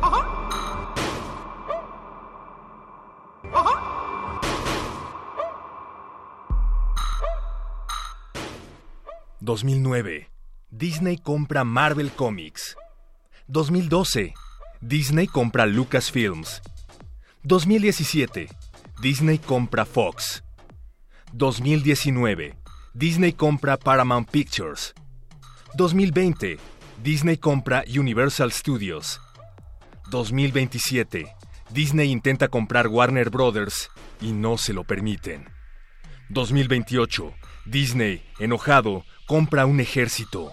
Ajá. Ajá. 2009. Disney compra Marvel Comics. 2012. Disney compra Lucasfilms. 2017. Disney compra Fox. 2019. Disney compra Paramount Pictures. 2020. Disney compra Universal Studios. 2027. Disney intenta comprar Warner Brothers y no se lo permiten. 2028. Disney, enojado, compra un ejército.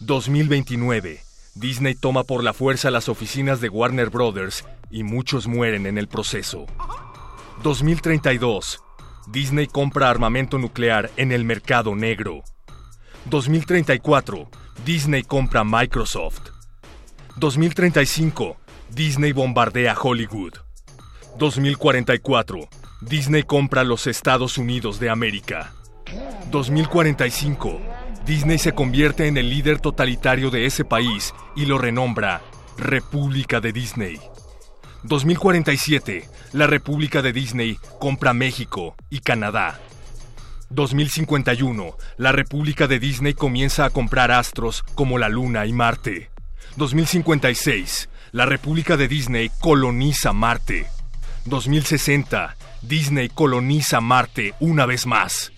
2029. Disney toma por la fuerza las oficinas de Warner Brothers y muchos mueren en el proceso. 2032. Disney compra armamento nuclear en el mercado negro. 2034. Disney compra Microsoft. 2035. Disney bombardea Hollywood. 2044. Disney compra los Estados Unidos de América. 2045. Disney se convierte en el líder totalitario de ese país y lo renombra República de Disney. 2047. La República de Disney compra México y Canadá. 2051. La República de Disney comienza a comprar astros como la Luna y Marte. 2056. La República de Disney coloniza Marte. 2060. Disney coloniza Marte una vez más.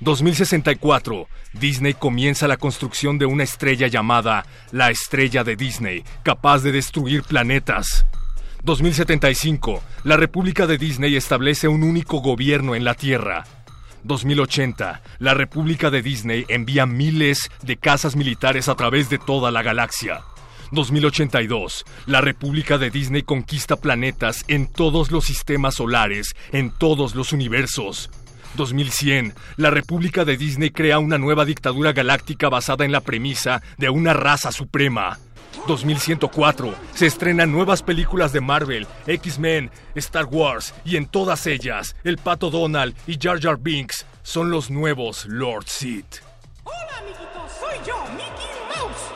2064, Disney comienza la construcción de una estrella llamada la Estrella de Disney, capaz de destruir planetas. 2075, la República de Disney establece un único gobierno en la Tierra. 2080, la República de Disney envía miles de casas militares a través de toda la galaxia. 2082, la República de Disney conquista planetas en todos los sistemas solares, en todos los universos. 2100, la República de Disney crea una nueva dictadura galáctica basada en la premisa de una raza suprema. 2104, se estrenan nuevas películas de Marvel, X-Men, Star Wars y en todas ellas, el Pato Donald y Jar Jar Binks son los nuevos Lord Sith. Hola, amiguitos, soy yo, Mickey Mouse.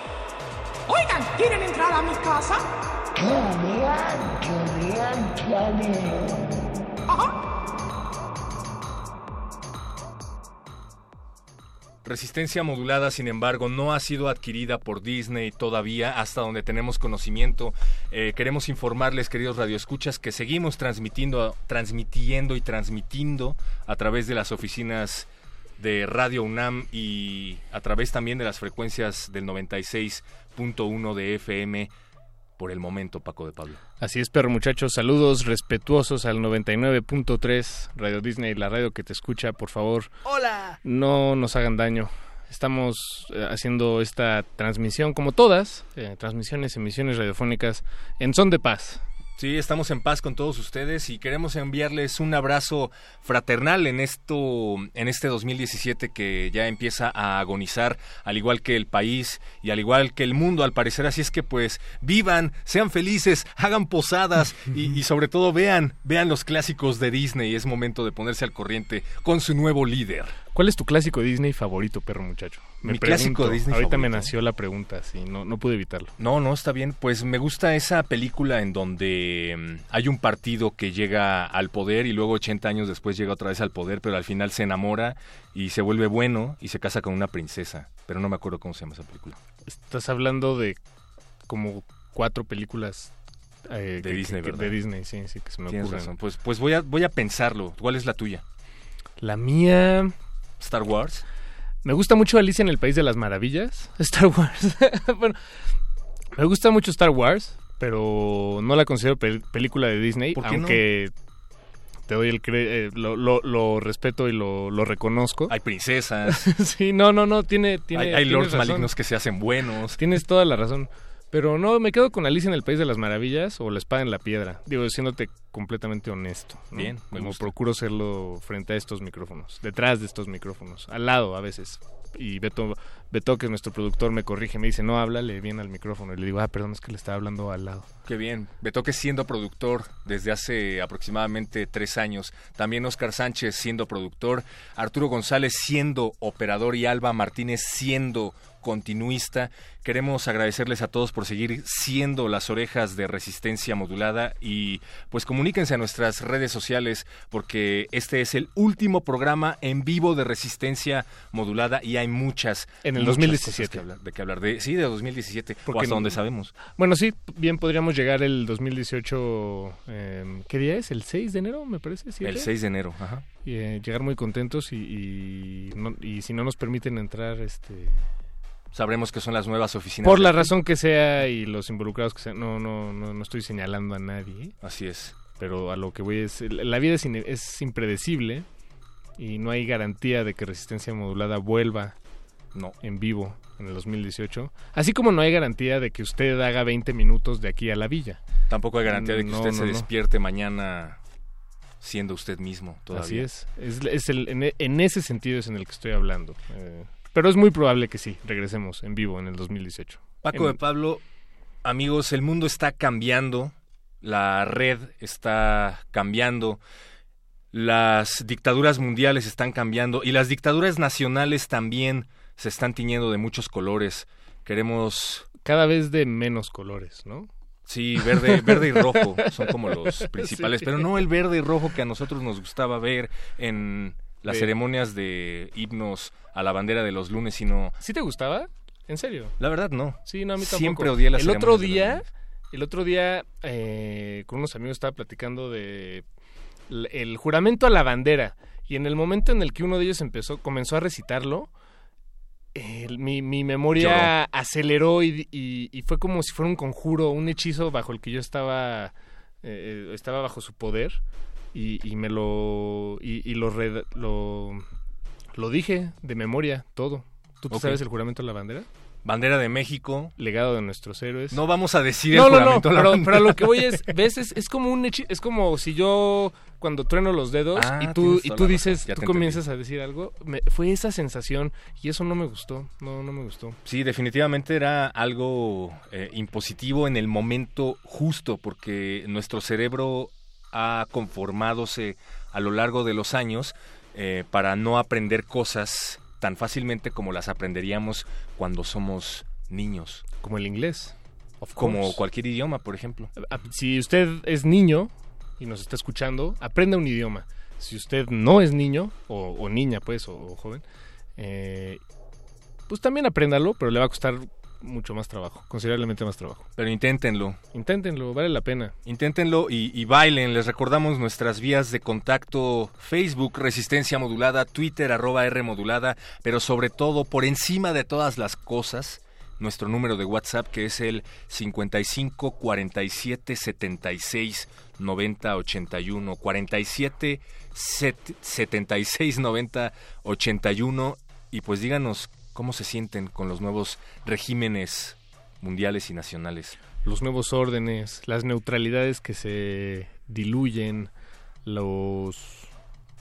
Oigan, ¿quieren entrar a mi casa? Qué bien, qué bien, qué bien. Ajá. Resistencia modulada, sin embargo, no ha sido adquirida por Disney todavía, hasta donde tenemos conocimiento. Eh, queremos informarles, queridos radioescuchas, que seguimos transmitiendo, transmitiendo y transmitiendo a través de las oficinas de Radio UNAM y a través también de las frecuencias del 96.1 de FM por el momento, Paco de Pablo. Así es, perro muchachos, saludos respetuosos al 99.3 Radio Disney, la radio que te escucha, por favor. Hola. No nos hagan daño. Estamos eh, haciendo esta transmisión, como todas, eh, transmisiones, emisiones radiofónicas, en son de paz. Sí, estamos en paz con todos ustedes y queremos enviarles un abrazo fraternal en esto en este 2017 que ya empieza a agonizar al igual que el país y al igual que el mundo al parecer así es que pues vivan, sean felices, hagan posadas y, sobre todo vean vean los clásicos de Disney, es momento de ponerse al corriente con su nuevo líder. ¿Cuál es tu clásico Disney favorito, perro muchacho? Me Mi clásico Disney Ahorita me nació la pregunta, sí, no, no pude evitarlo. No, no, está bien. Pues me gusta esa película en donde mm, hay un partido que llega al poder y luego 80 años después llega otra vez al poder, pero al final se enamora y se vuelve bueno y se casa con una princesa. Pero no me acuerdo cómo se llama esa película. Estás hablando de como cuatro películas eh, De que- Disney, que- ¿verdad? De Disney, sí, sí, que se me ocurren. Pues, pues voy, a, voy a pensarlo. ¿Cuál es la tuya? La mía... ¿Star Wars? Me gusta mucho Alicia en el País de las Maravillas, Star Wars. bueno, me gusta mucho Star Wars, pero no la considero pel- película de Disney, ¿Por qué no? aunque te doy el cre- eh, lo, lo- lo respeto y lo, lo reconozco. Hay princesas, sí, no, no, no, tiene, tiene hay, lords razón. malignos que se hacen buenos. Tienes toda la razón. Pero no, me quedo con Alicia en el País de las Maravillas o La Espada en la Piedra. Digo, siéndote completamente honesto. ¿no? Bien, Como gusta. procuro serlo frente a estos micrófonos, detrás de estos micrófonos, al lado a veces. Y Beto, Beto, que es nuestro productor, me corrige, me dice, no, háblale bien al micrófono. Y le digo, ah, perdón, es que le estaba hablando al lado. Qué bien. Me toque siendo productor desde hace aproximadamente tres años. También Oscar Sánchez siendo productor. Arturo González siendo operador y Alba Martínez siendo continuista. Queremos agradecerles a todos por seguir siendo las orejas de resistencia modulada y pues comuníquense a nuestras redes sociales porque este es el último programa en vivo de resistencia modulada y hay muchas En el muchas 2017. cosas que hablar- de que hablar de sí de 2017 Porque o hasta no- donde sabemos. Bueno, sí, bien podríamos llegar el 2018. eh, ¿Qué día es? ¿El 6 de enero, me parece? El 6 de enero, ajá. Y, eh, llegar muy contentos y, y, no- y si no nos permiten entrar, este Sabremos que son las nuevas oficinas. por la razón que sea y los involucrados que sean, no, no, no, no estoy señalando a nadie. Así es. pero a lo que voy es, la vida es, ine- es impredecible y no hay garantía de que Resistencia Modulada vuelva No. en vivo en el 2018, así como no hay garantía de que usted haga 20 minutos de aquí a la villa. Tampoco hay garantía de que No, usted no, se despierte mañana siendo usted mismo todavía. Así es, es, es el, en, en ese sentido es en el que estoy hablando. Eh, pero es muy probable que sí, regresemos en vivo en el 2018. Paco En- de Pablo, amigos, el mundo está cambiando, la red está cambiando, las dictaduras mundiales están cambiando y las dictaduras nacionales también se están tiñendo de muchos colores. Queremos, Cada vez de menos colores, ¿no? sí, verde, verde y rojo son como los principales, Sí. pero no el verde y rojo que a nosotros nos gustaba ver en las ceremonias de himnos a la bandera de los lunes, sino ¿Sí te gustaba? ¿En serio? la verdad no. Sí, no, a mí tampoco. Siempre odié las El otro ceremonias los día, el otro día, eh, con unos amigos estaba platicando de el juramento a la bandera. Y en el momento en el que uno de ellos empezó, comenzó a recitarlo, el- mi, mi memoria aceleró y, y- y fue como si fuera un conjuro, un hechizo bajo el que yo estaba, eh, estaba bajo su poder. Y, y me lo. Y, y lo, red- lo. Lo dije de memoria, todo. ¿Tú sabes el juramento a la bandera? Bandera de México. Legado de nuestros héroes. No vamos a decir no, el no, no, juramento la pero, pero lo que voy es, ves, es, es como un hechi- es como si yo cuando trueno los dedos Ah, y tú y tú dices, tú comienzas a decir algo, me- fue esa sensación y eso no me gustó, no, no me gustó. Sí, definitivamente era algo eh, impositivo en el momento justo, porque nuestro cerebro ha conformadose a lo largo de los años eh, para no aprender cosas tan fácilmente como las aprenderíamos cuando somos niños, Como el inglés. como cualquier idioma, por ejemplo. Si usted es niño y nos está escuchando, aprenda un idioma. Si usted no es niño, o, o niña pues, o, o joven, eh, pues también apréndalo, pero le va a costar mucho más trabajo, considerablemente más trabajo. Pero inténtenlo. Inténtenlo, vale la pena. Inténtenlo y, y bailen. Les recordamos nuestras vías de contacto: Facebook, Resistencia Modulada, Twitter, arroba R Modulada, pero sobre todo, por encima de todas las cosas, nuestro número de WhatsApp que es el 55 47 76 90 81. 47 set- 76 90 81. Y pues díganos cómo se sienten con los nuevos regímenes mundiales y nacionales. los nuevos órdenes, las neutralidades que se diluyen, los,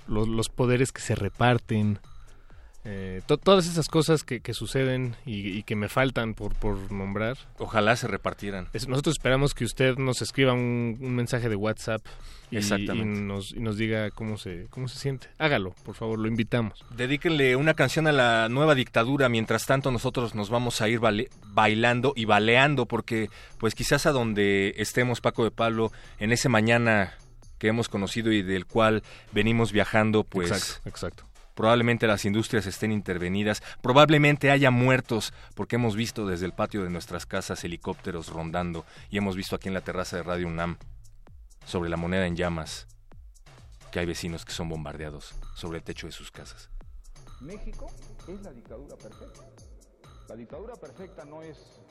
los, los poderes que se reparten. Eh, to- todas esas cosas que, que suceden y, y que me faltan por, por nombrar. Ojalá se repartieran. Es- nosotros esperamos que usted nos escriba un, un mensaje de WhatsApp y, y nos, y nos diga cómo se, cómo se siente. Hágalo, por favor, lo invitamos. Dedíquenle una canción a la nueva dictadura. Mientras tanto, nosotros nos vamos a ir bailando y baleando, porque, pues, quizás a donde estemos, Paco de Pablo, en ese mañana que hemos conocido y del cual venimos viajando, pues. Exacto, exacto. Probablemente las industrias estén intervenidas, probablemente haya muertos, porque hemos visto desde el patio de nuestras casas helicópteros rondando y hemos visto aquí en la terraza de Radio UNAM, sobre la moneda en llamas, que hay vecinos que son bombardeados sobre el techo de sus casas. México es la dictadura perfecta. La dictadura perfecta no es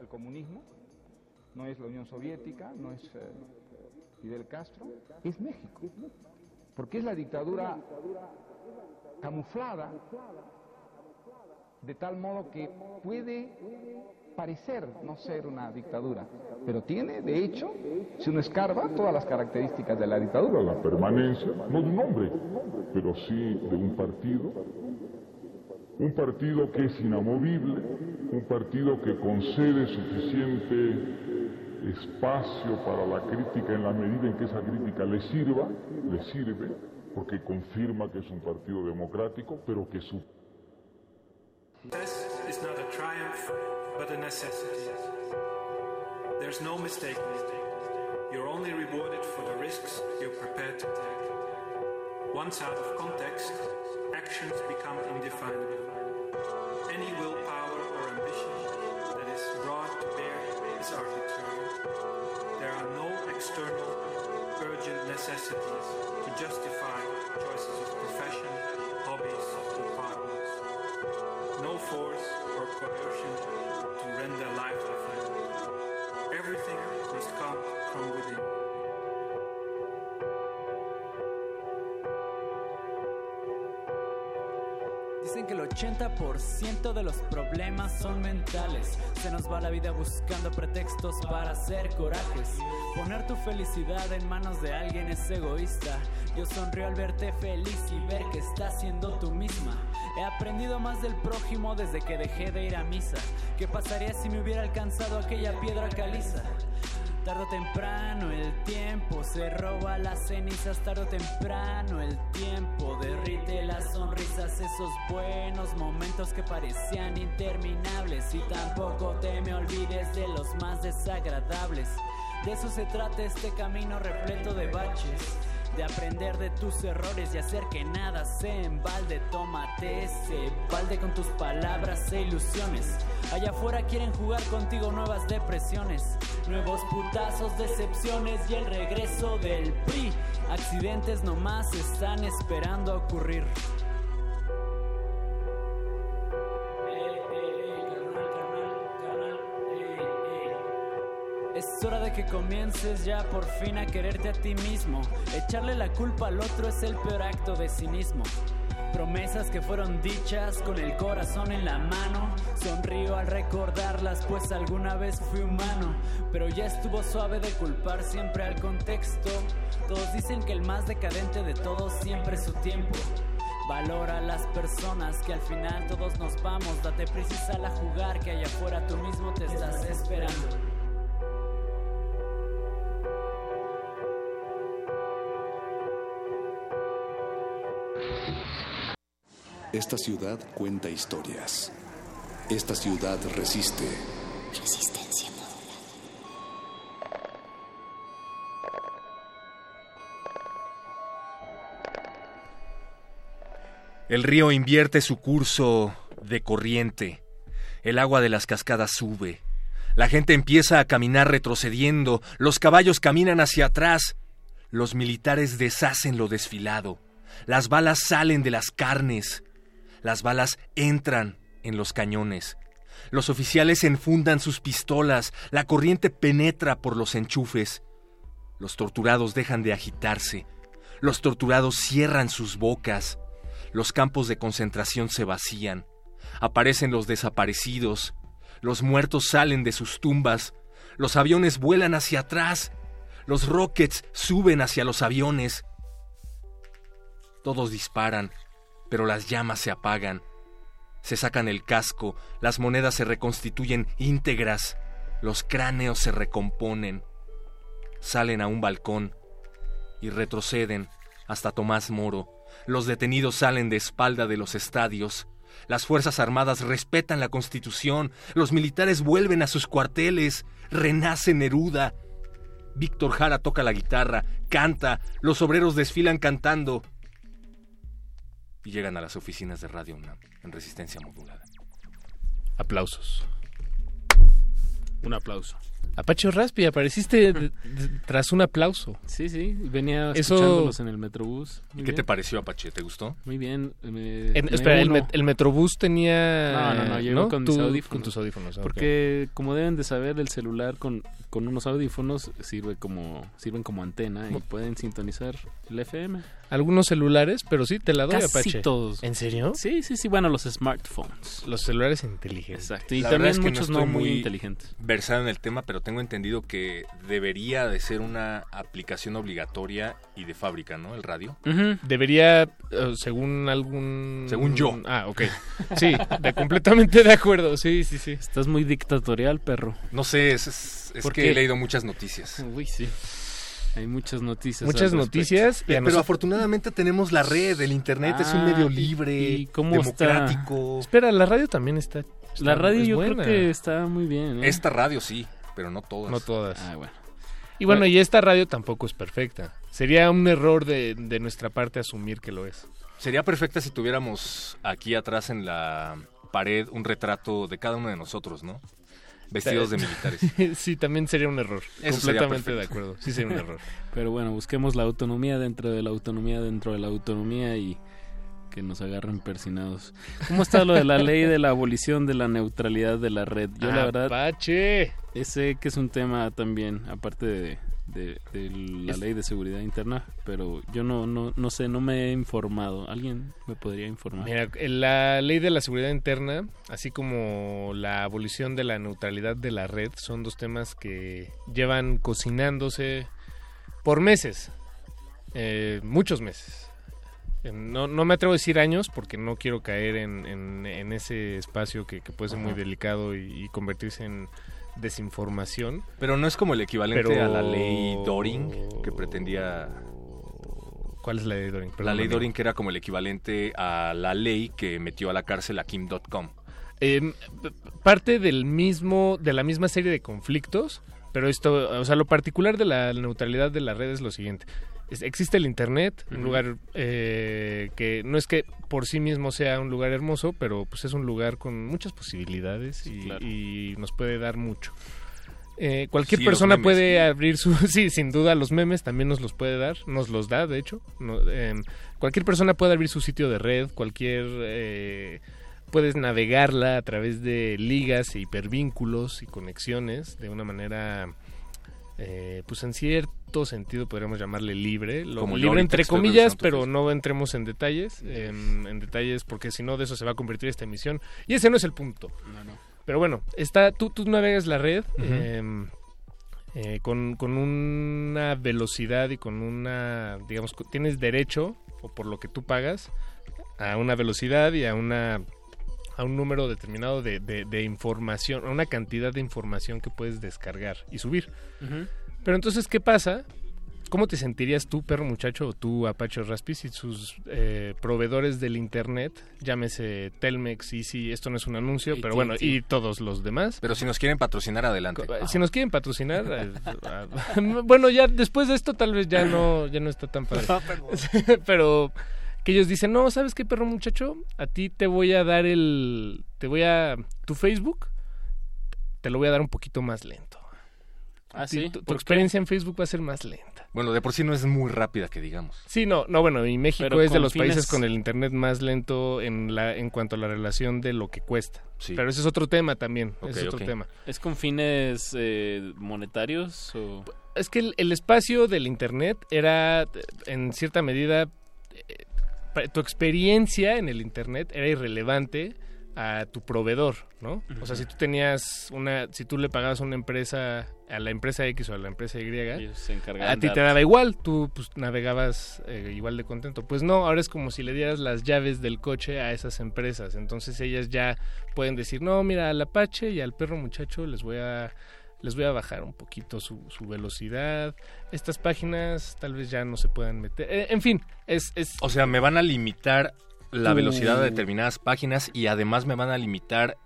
el comunismo, no es la Unión Soviética, no es eh, Fidel Castro, es México. Porque es la dictadura camuflada de tal modo que puede parecer no ser una dictadura, pero tiene, de hecho, si uno escarba, todas las características de la dictadura. la permanencia, no de un hombre, pero sí de un partido. Un partido que es inamovible, un partido que concede suficiente espacio para la crítica en la medida en que esa crítica le sirva, le sirve, porque confirma que es un partido democrático, pero que su Success is not a triumph, but a necessity. There's no mistake. You're only rewarded for the risks you're prepared to take. Once out of context, actions become indefinable. Any willpower or ambition that is brought to bear is arbitrary. There are no external, urgent necessities to justify force or coercion to render life fulfilling. Everything must come from within. Dicen que el 80% de los problemas son mentales. Se nos va la vida buscando pretextos para hacer corajes. Poner tu felicidad en manos de alguien es egoísta. Yo sonrío al verte feliz y ver que estás siendo tú misma. He aprendido más del prójimo desde que dejé de ir a misa. ¿Qué pasaría si me hubiera alcanzado aquella piedra caliza? Tarde o temprano el tiempo se roba las cenizas, tarde o temprano el tiempo derrite las sonrisas, esos buenos momentos que parecían interminables y tampoco te me olvides de los más desagradables. De eso se trata este camino repleto de baches. De aprender de tus errores y hacer que nada se embalde. Tómate ese balde con tus palabras e ilusiones. Allá afuera quieren jugar contigo nuevas depresiones, nuevos putazos, decepciones y el regreso del PRI. Accidentes nomás están esperando a ocurrir. Es hora de que comiences ya por fin a quererte a ti mismo. Echarle la culpa al otro es el peor acto de cinismo. Promesas que fueron dichas con el corazón en la mano. Sonrío al recordarlas, pues alguna vez fui humano. Pero ya estuvo suave de culpar siempre al contexto. Todos dicen que el más decadente de todos siempre es su tiempo. Valora a las personas que al final todos nos vamos. Date prisa a jugar que allá afuera tú mismo te estás esperando. Esta ciudad cuenta historias. Esta ciudad resiste. Resistencia El río invierte su curso de corriente. El agua de las cascadas sube. La gente empieza a caminar retrocediendo. Los caballos caminan hacia atrás. Los militares deshacen lo desfilado. Las balas salen de las carnes. Las balas entran en los cañones. Los oficiales enfundan sus pistolas. La corriente penetra por los enchufes. Los torturados dejan de agitarse. Los torturados cierran sus bocas. Los campos de concentración se vacían. Aparecen los desaparecidos. Los muertos salen de sus tumbas. Los aviones vuelan hacia atrás. Los rockets suben hacia los aviones. Todos disparan, pero las llamas se apagan. Se sacan el casco, las monedas se reconstituyen íntegras, los cráneos se recomponen, salen a un balcón y retroceden hasta Tomás Moro. Los detenidos salen de espalda de los estadios. Las Fuerzas Armadas respetan la Constitución. Los militares vuelven a sus cuarteles. Renace Neruda. Víctor Jara toca la guitarra, canta. Los obreros desfilan cantando. Y llegan a las oficinas de Radio UNAM en resistencia modulada. Aplausos. Un aplauso. Apache Raspi, apareciste tras un aplauso. Sí, sí, venía Eso- escuchándolos en el Metrobús. Muy ¿Y qué te pareció, Apache? ¿Te gustó? Muy bien. me- En- me espera, el, met- el Metrobús tenía... No, no, no, llegó con mis audífonos. Con tus audífonos, ok. Porque como deben de saber, el celular con, con unos audífonos sirve como sirven como antena y pueden sintonizar el FM. Algunos celulares, pero sí, te la doy, Casi Apache. todos. ¿En serio? Sí, sí, sí, bueno, los smartphones. Los celulares inteligentes. Exacto. Y La verdad también es que muchos no, no, estoy muy inteligentes. versado en el tema, pero tengo entendido que debería de ser una aplicación obligatoria y de fábrica, ¿no? El radio. Debería, eh, según algún... Según yo. Ah, ok. Sí, de, completamente de acuerdo. Sí, sí, sí. Estás muy dictatorial, perro. No sé, es, es- es ¿Por que qué? he leído muchas noticias. Uy, sí. Hay muchas noticias. Muchas noticias. y Pero afortunadamente tenemos la red, el internet es un Ah, medio ¿y- libre, y cómo está? democrático. Espera, la radio también está... está- La radio es yo buena. creo que está muy bien. ¿eh? Esta radio sí, pero no todas. No todas. Ah, bueno. Y bueno, Bueno. y esta radio tampoco es perfecta. Sería un error de, de nuestra parte asumir que lo es. Sería perfecta si tuviéramos aquí atrás en la pared un retrato de cada uno de nosotros, ¿no? Vestidos de militares. sí, también sería un error. Eso sería Completamente de acuerdo. Sí sería un error. Pero bueno, busquemos la autonomía dentro de la autonomía dentro de la autonomía y que nos agarren persinados. ¿Cómo está lo de la ley de la abolición de la neutralidad de la red? Yo la verdad Apache. sé que es un tema también, aparte de, de- de la ley de seguridad interna, pero yo no, no, no sé, no me he informado. ¿Alguien me podría informar? Mira, la ley de la seguridad interna, así como la abolición de la neutralidad de la red, son dos temas que llevan cocinándose por meses, eh, muchos meses. Eh, No, no me atrevo a decir años porque no quiero caer en, en- en ese espacio que, que puede ser muy delicado y, y convertirse en desinformación. Pero no es como el equivalente Pero- a la ley Doring que pretendía... ¿Cuál es la ley Doring? La ley. Doring que era como el equivalente a la ley que metió a la cárcel a Kim.com. Eh, parte del mismo, de la misma serie de conflictos, pero esto, o sea, lo particular de la neutralidad de la red es lo siguiente. Existe el Internet, un lugar eh, que no es que por sí mismo sea un lugar hermoso, pero pues es un lugar con muchas posibilidades y, claro. y nos puede dar mucho. Eh, cualquier Sí, persona memes. puede abrir su... Sí, sin duda, los memes también nos los puede dar, nos los da, de hecho. No, em, cualquier persona puede abrir su sitio de red, cualquier... eh, puedes navegarla a través de ligas e hipervínculos y conexiones de una manera... eh, pues en cierto sentido podríamos llamarle libre, lo, Como libre entre comillas, pero no entremos en detalles, em, en detalles porque si no de eso se va a convertir esta emisión y ese no es el punto. No, no. Pero bueno, está, tú, tú navegas la red em, eh, con, con una velocidad y con una, digamos, tienes derecho, o por lo que tú pagas, a una velocidad y a una a un número determinado de, de- de información, a una cantidad de información que puedes descargar y subir. Pero entonces, ¿qué pasa? ¿Cómo te sentirías tú, perro muchacho, o tú, Apache Raspi, si sus eh, proveedores del Internet, llámese Telmex, Easy, esto no es un anuncio, pero bueno, y todos los demás, Pero si nos quieren patrocinar, adelante. si nos quieren patrocinar, eh, bueno, ya después de esto tal vez ya no, ya no está tan padre. Pero que ellos dicen, no, ¿sabes qué, perro muchacho? A ti te voy a dar el, te voy a, tu Facebook, te lo voy a dar un poquito más lento. Ah, sí. Tu, tu ¿Por qué? experiencia en Facebook va a ser más lenta. Bueno, de por sí no es muy rápida que digamos. Sí, no, no, bueno, y México Pero es de los países con el internet más lento en la en cuanto a la relación de lo que cuesta. Sí. Pero ese es otro tema también, ese es otro tema. ¿Es con fines eh, monetarios o...? Es que el, el espacio del internet era, en cierta medida, eh, tu experiencia en el internet era irrelevante a tu proveedor, ¿no? O sea, si tú tenías una, si tú le pagabas a una empresa, a la empresa X o a la empresa Y, Ellos se a ti te daba igual, tú pues navegabas eh, igual de contento. Pues no, ahora es como si le dieras las llaves del coche a esas empresas. Entonces ellas ya pueden decir, no, mira, al Apache y al perro muchacho les voy a les voy a bajar un poquito su, su velocidad. Estas páginas tal vez ya no se puedan meter. Eh, en fin, es, es O sea, me van a limitar la Tu- velocidad de determinadas páginas y además me van a limitar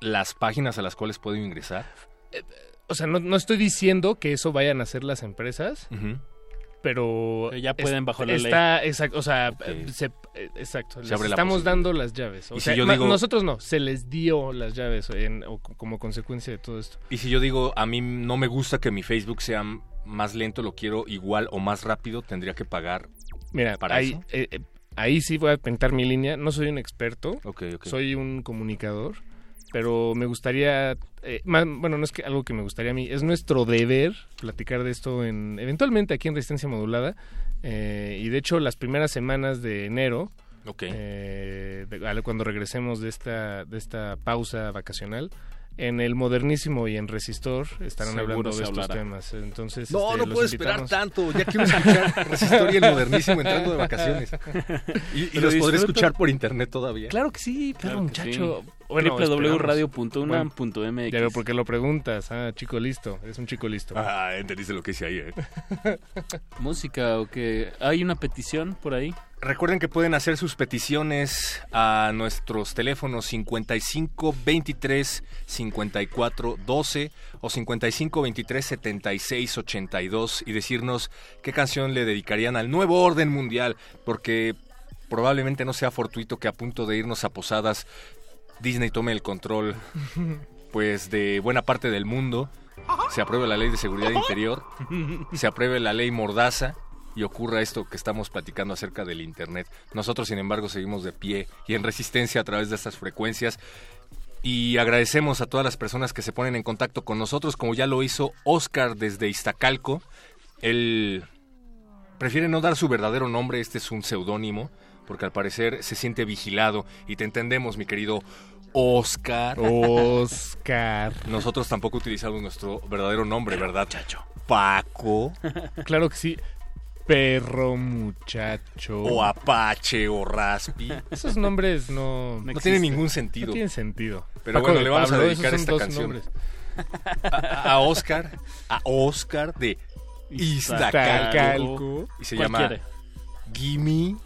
las páginas a las cuales puedo ingresar. o sea, no, no estoy diciendo que eso vayan a hacer las empresas, Ujú. Pero Pero ya pueden bajo la ley. está, exacto, o sea, eh, se- eh, exacto, Se les estamos dando las llaves. O si sea, yo digo- nosotros no, se les dio las llaves en- o co- como consecuencia de todo esto. Y si yo digo, a mí no me gusta que mi Facebook sea más lento, lo quiero igual o más rápido, tendría que pagar. Mira, ¿Para ahí, eso? eh, ahí sí voy a pintar mi línea. No soy un experto, Ok, ok. soy un comunicador, pero me gustaría, eh, ma- bueno, no es que algo que me gustaría a mí, es nuestro deber platicar de esto en, eventualmente aquí en Resistencia Modulada. eh, y de hecho, las primeras semanas de enero, Ok. eh, de- cuando regresemos de esta, de esta pausa vacacional, en el modernísimo y en Resistor estarán Seguro hablando de estos hablará. temas. Entonces, No, este, no los puedo esperar tanto. Ya quiero escuchar Resistor y el modernísimo entrando de vacaciones. Y, y los podré escuchar por internet todavía. Claro que sí, Claro claro, que muchacho. sí. Bueno, www.radio.unam.mx. Ya veo por qué lo preguntas. Ah, chico listo. Es un chico listo. Ah, entendiste lo que hice ahí, ¿eh? Música o que hay una petición por ahí. Recuerden que pueden hacer sus peticiones a nuestros teléfonos 55 23 54 12 o 55 23 76 82 y decirnos qué canción le dedicarían al nuevo orden mundial, porque probablemente no sea fortuito que a punto de irnos a posadas Disney tome el control pues de buena parte del mundo, se apruebe la ley de seguridad interior, se apruebe la ley mordaza y ocurra esto que estamos platicando acerca del Internet. Nosotros, sin embargo, seguimos de pie y en resistencia a través de estas frecuencias. Y agradecemos a todas las personas que se ponen en contacto con nosotros, como ya lo hizo Oscar desde Iztacalco. Él prefiere no dar su verdadero nombre, este es un seudónimo, porque al parecer se siente vigilado. Y te entendemos, mi querido Oscar. Oscar. Nosotros tampoco utilizamos nuestro verdadero nombre, ¿verdad? Paco. Claro que sí. Perro muchacho. O Apache o Raspi. Esos nombres no... No tienen ningún sentido. No tienen sentido. Pero Paco bueno, le vamos Pablo, a dedicar esta canción. A, a Oscar, a Oscar de Iztacalco. Iztacalco. Y se ¿Cuál llama quiere? Gimme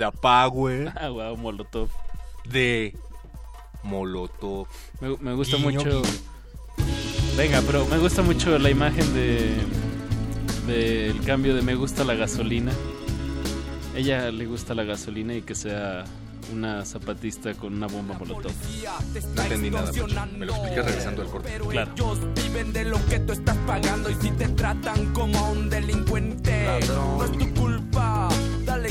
the Power Ah, wow, Molotov. de Molotov. Me, me gusta Guiño, mucho. guiño. Venga, pero me gusta mucho la imagen de del cambio de me gusta la gasolina. Ella le gusta la gasolina y que sea una zapatista con una bomba molotov. No entendí nada, Pacho. Me lo explicas regresando al corte. Claro. Ellos viven de lo que tú estás pagando y si te tratan como a un delincuente, no es tu culpa.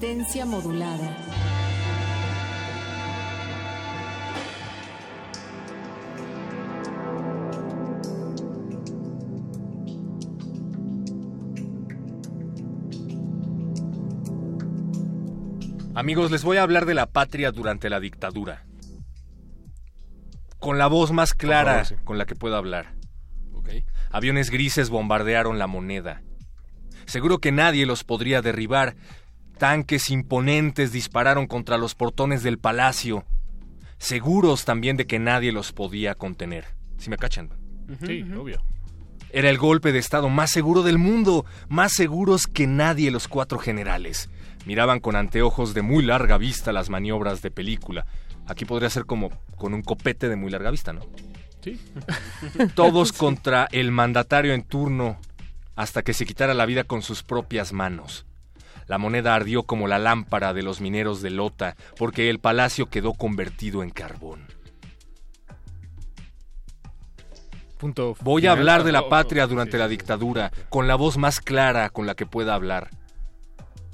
Resistencia modulada. Amigos, les voy a hablar de la patria durante la dictadura. Con la voz más clara favor, sí. con la que puedo hablar. Aviones grises bombardearon la moneda. Seguro que nadie los podría derribar. Tanques imponentes dispararon contra los portones del palacio. Seguros también de que nadie los podía contener. ¿Si me cachan? Sí, obvio. Era el golpe de Estado más seguro del mundo, más seguros que nadie los cuatro generales. Miraban con anteojos de muy larga vista las maniobras de película. Aquí podría ser como con un copete de muy larga vista, ¿no? Sí. Todos contra el mandatario en turno hasta que se quitara la vida con sus propias manos. La moneda ardió como la lámpara de los mineros de Lota porque el palacio quedó convertido en carbón. Punto Voy a hablar de la Oh, oh, patria durante la dictadura, con la voz más clara con la que pueda hablar.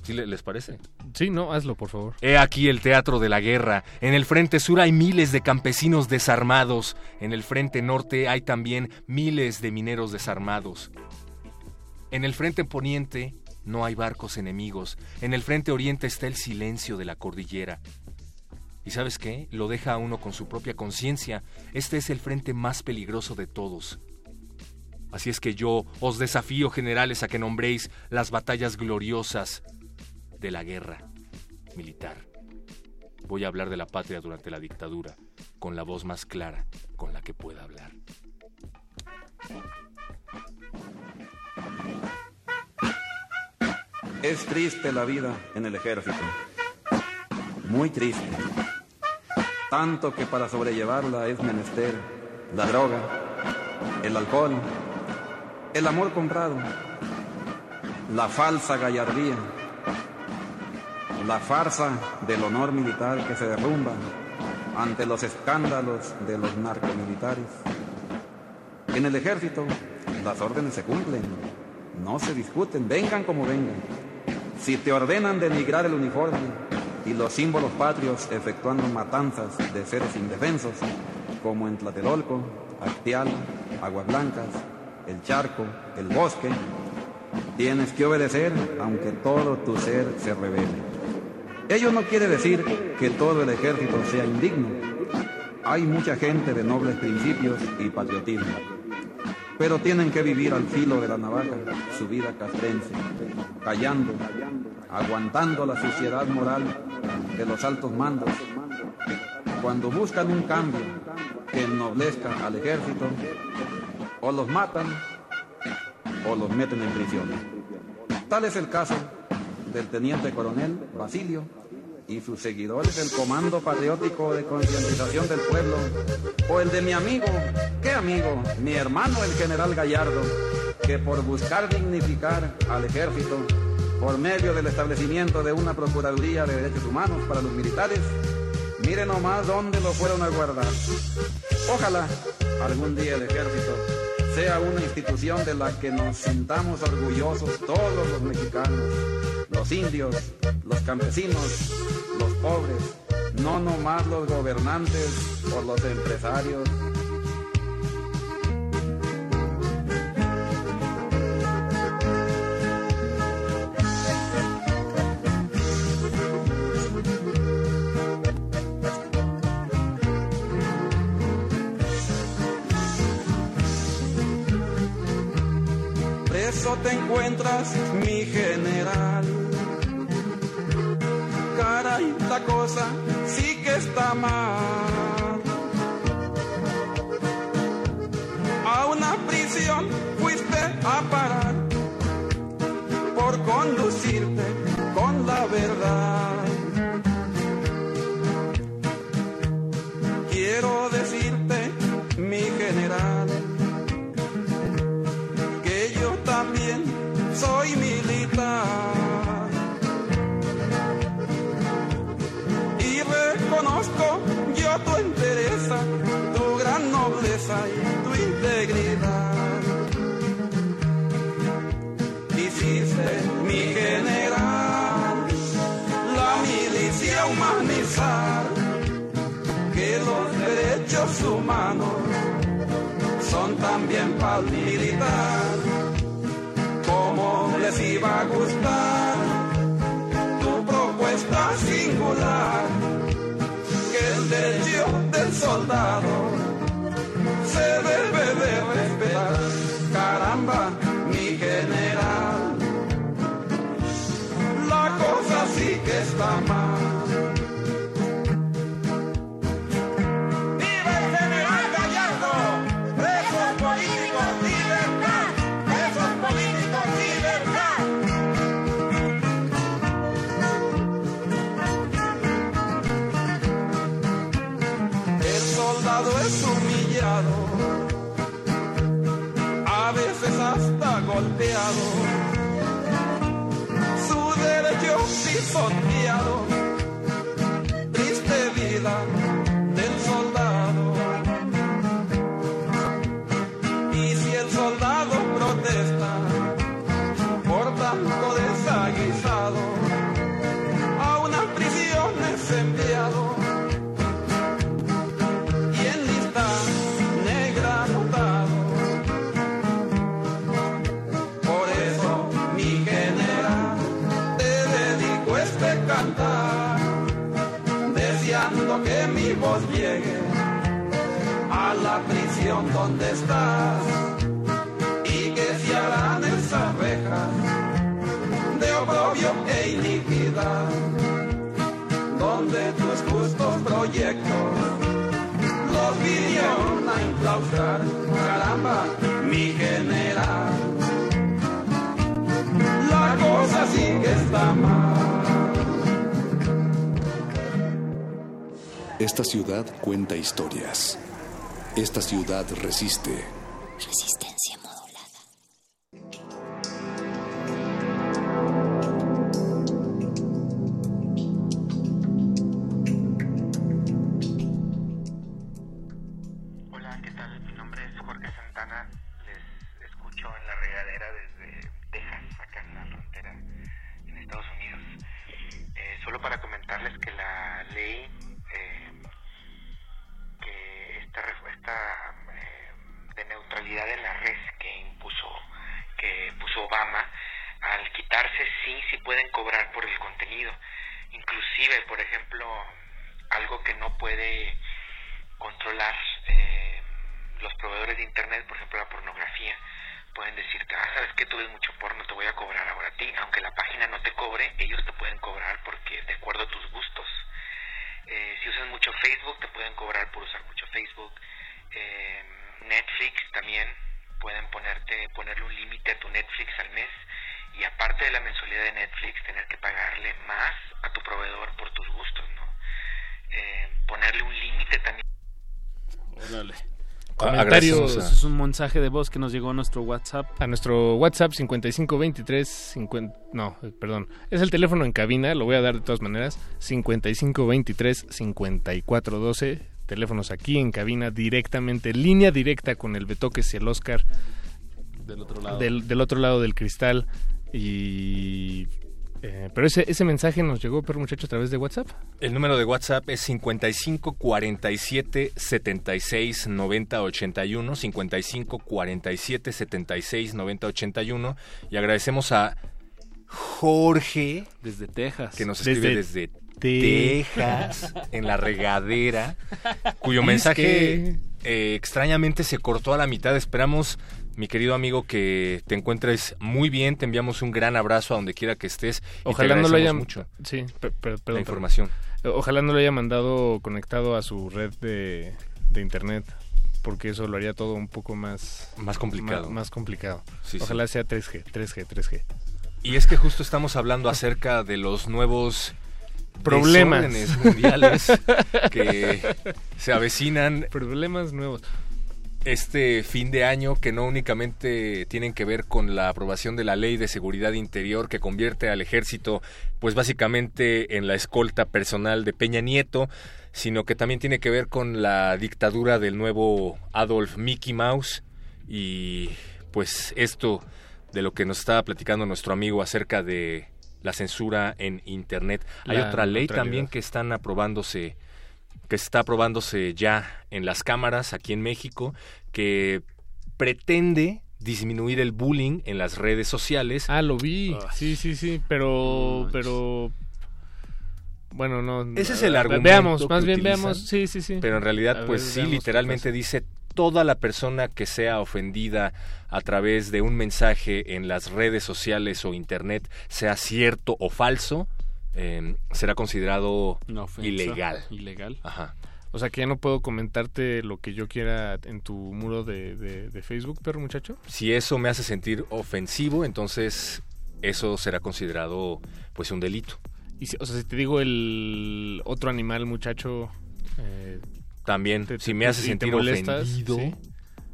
¿Sí le- les parece? Sí, no, hazlo, por favor. He aquí el teatro de la guerra. En el frente sur hay miles de campesinos desarmados. En el frente norte hay también miles de mineros desarmados. En el frente poniente no hay barcos enemigos. En el frente oriente está el silencio de la cordillera. ¿Y sabes qué? Lo deja a uno con su propia conciencia. Este es el frente más peligroso de todos. Así es que yo os desafío, generales, a que nombréis las batallas gloriosas de la guerra militar. Voy a hablar de la patria durante la dictadura, con la voz más clara con la que pueda hablar. Es triste la vida en el ejército. Muy triste. Tanto que para sobrellevarla es menester la droga, el alcohol, el amor comprado, la falsa gallardía, la farsa del honor militar que se derrumba ante los escándalos de los narcomilitares. En el ejército las órdenes se cumplen, no se discuten, vengan como vengan. Si te ordenan denigrar el uniforme y los símbolos patrios efectuando matanzas de seres indefensos, como en Tlatelolco, Actial, Aguas Blancas, El Charco, El Bosque, tienes que obedecer aunque todo tu ser se revele. Ello no quiere decir que todo el ejército sea indigno. Hay mucha gente de nobles principios y patriotismo. Pero tienen que vivir al filo de la navaja su vida castrense, callando, aguantando la suciedad moral de los altos mandos. Cuando buscan un cambio que ennoblezca al ejército, o los matan o los meten en prisión. Tal es el caso del teniente coronel Basilio y sus seguidores del Comando Patriótico de Concientización del Pueblo, o el de mi amigo, ¿qué amigo? Mi hermano el general Gallardo, que por buscar dignificar al ejército, por medio del establecimiento de una Procuraduría de Derechos Humanos para los militares, mire nomás dónde lo fueron a guardar. Ojalá algún día el ejército sea una institución de la que nos sintamos orgullosos todos los mexicanos, los indios, los campesinos, los pobres, no nomás los gobernantes o los empresarios. Te encuentras, mi general. La cosa sí que está mal. A una prisión fuiste a parar por conducirte con la verdad. Quiero decirte, mi general, también para militar. ¿Cómo les iba a gustar tu propuesta singular? Que el derecho del soldado golpeado, su derecho pisoteado, donde estás y que se harán esas rejas de oprobio e iniquidad, donde tus justos proyectos los vinieron a enclaustrar. Caramba, mi general, la cosa sí que está mal. Esta ciudad cuenta historias. Esta ciudad resiste. Resistencia Netflix al mes y aparte de la mensualidad de Netflix, tener que pagarle más a tu proveedor por tus gustos, ¿no? Eh, ponerle un límite también. Órale. Comentarios. Eso es un mensaje de voz que nos llegó a nuestro WhatsApp. A nuestro WhatsApp 5523 50, no, eh, perdón. Es el teléfono en cabina, lo voy a dar de todas maneras. 5523 5412. Teléfonos aquí en cabina directamente, línea directa con el Betoques y el Oscar. Del otro lado. Del, del otro lado del cristal. Y. eh, pero ese, ese mensaje nos llegó, pero muchacho, a través de WhatsApp. El número de WhatsApp es 55 47 76 90 81, 55 47 76 90 81 y agradecemos a Jorge desde Texas que nos escribe Desde desde, Texas. En la regadera cuyo Es mensaje que- eh, extrañamente se cortó a la mitad. Esperamos mi querido amigo que te encuentres muy bien, te enviamos un gran abrazo a donde quiera que estés y te Ojalá no lo haya mucho Sí, per- per- perdón, la información. Ojalá no lo haya mandado conectado a su red de, de internet, porque eso lo haría todo un poco más Más complicado. Más, más complicado. Sí, sí. Ojalá sea 3G, 3G, 3G. Y es que justo estamos hablando acerca de los nuevos Problemas. mundiales que se avecinan. Problemas nuevos. Este fin de año que no únicamente tienen que ver con la aprobación de la ley de seguridad interior que convierte al ejército pues básicamente en la escolta personal de Peña Nieto, sino que también tiene que ver con la dictadura del nuevo Adolf Mickey Mouse y pues esto de lo que nos estaba platicando nuestro amigo acerca de la censura en internet. Hay La otra ley también que están aprobándose que está aprobándose ya en las cámaras aquí en México que pretende disminuir el bullying en las redes sociales. Ah, lo vi. Sí, sí, sí, pero pero bueno, no. Ese es el argumento. Veamos, más bien utilizan, veamos. Sí, sí, sí. Pero en realidad, pues sí, literalmente dice toda la persona que sea ofendida a través de un mensaje en las redes sociales o internet, sea cierto o falso, eh, será considerado ofensa ilegal. Ilegal. Ajá. O sea que ya no puedo comentarte lo que yo quiera en tu muro de, de, de Facebook, perro muchacho. Si eso me hace sentir ofensivo, entonces eso será considerado pues un delito. Y si- o sea, si te digo el otro animal, muchacho. eh, También, te- si me hace sentir molestas, ofendido, ¿sí?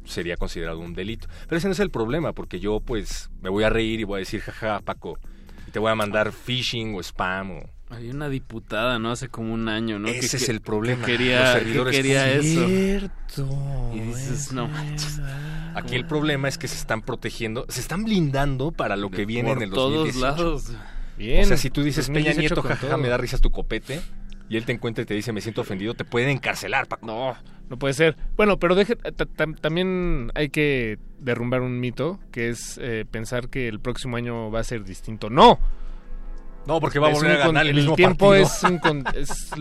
sería considerado un delito. Pero ese no es el problema, porque yo pues me voy a reír y voy a decir, jaja, Paco, te voy a mandar phishing o spam o... Hay una diputada, ¿no? Hace como un año, ¿no? Ese Que- es que- el problema, que los quería, que servidores quería eso. Cierto. Y dices, no manches. Aquí el problema es que se están protegiendo, se están blindando para lo que viene Por en el todos 2018. lados. Bien. O sea, si tú dices Peña 2018 Nieto, con jaja, todo. me da risas tu copete, y él te encuentra y te dice, me siento ofendido, te pueden encarcelar, Paco. No, no puede ser. Bueno, pero deje, ta- tam- también hay que derrumbar un mito, que es eh, pensar que el próximo año va a ser distinto. ¡No! No, porque va a volver a ganar con- el mismo tiempo partido. es un con- es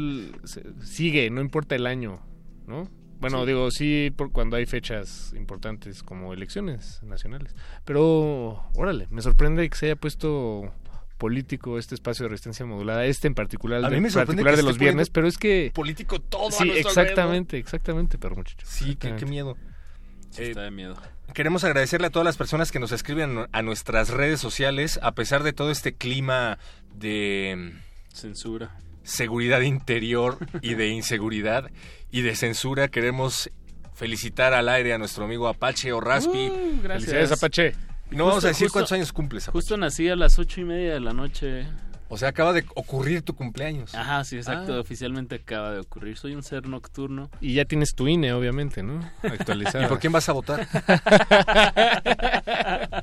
sigue, no importa el año, ¿no? Bueno, Sí. digo, sí, por cuando hay fechas importantes como elecciones nacionales. Pero, órale, me sorprende que se haya puesto político este espacio de resistencia modulada, este en particular, A mí me particular de los viernes, pero es que... político todo a Sí, nuestro exactamente, exactamente, perro muchacho. Sí, qué, qué miedo. Sí, está de miedo. Queremos agradecerle a todas las personas que nos escriben a nuestras redes sociales, a pesar de todo este clima de Censura. seguridad interior y de inseguridad y de censura. Queremos felicitar al aire a nuestro amigo Apache o Raspi. Uh, gracias. Felicidades, Apache. Y no vamos a decir justo- cuántos años cumples. Apache. Justo nací a las ocho y media de la noche. O sea, acaba de ocurrir tu cumpleaños. Ajá, sí, exacto. Ah. Oficialmente acaba de ocurrir. Soy un ser nocturno. Y ya tienes tu INE, obviamente, ¿no? Actualizado. ¿Y por quién vas a votar?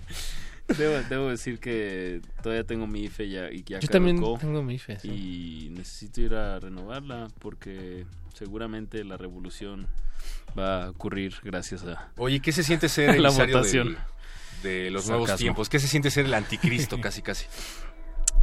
Debo, debo decir que todavía tengo mi IFE ya, y ya Yo también tengo mi IFE, sí. Y necesito ir a renovarla porque seguramente la revolución va a ocurrir gracias a Oye, ¿qué se siente ser la votación. del- de los nuevos tiempos? ¿Qué se siente ser el anticristo casi casi?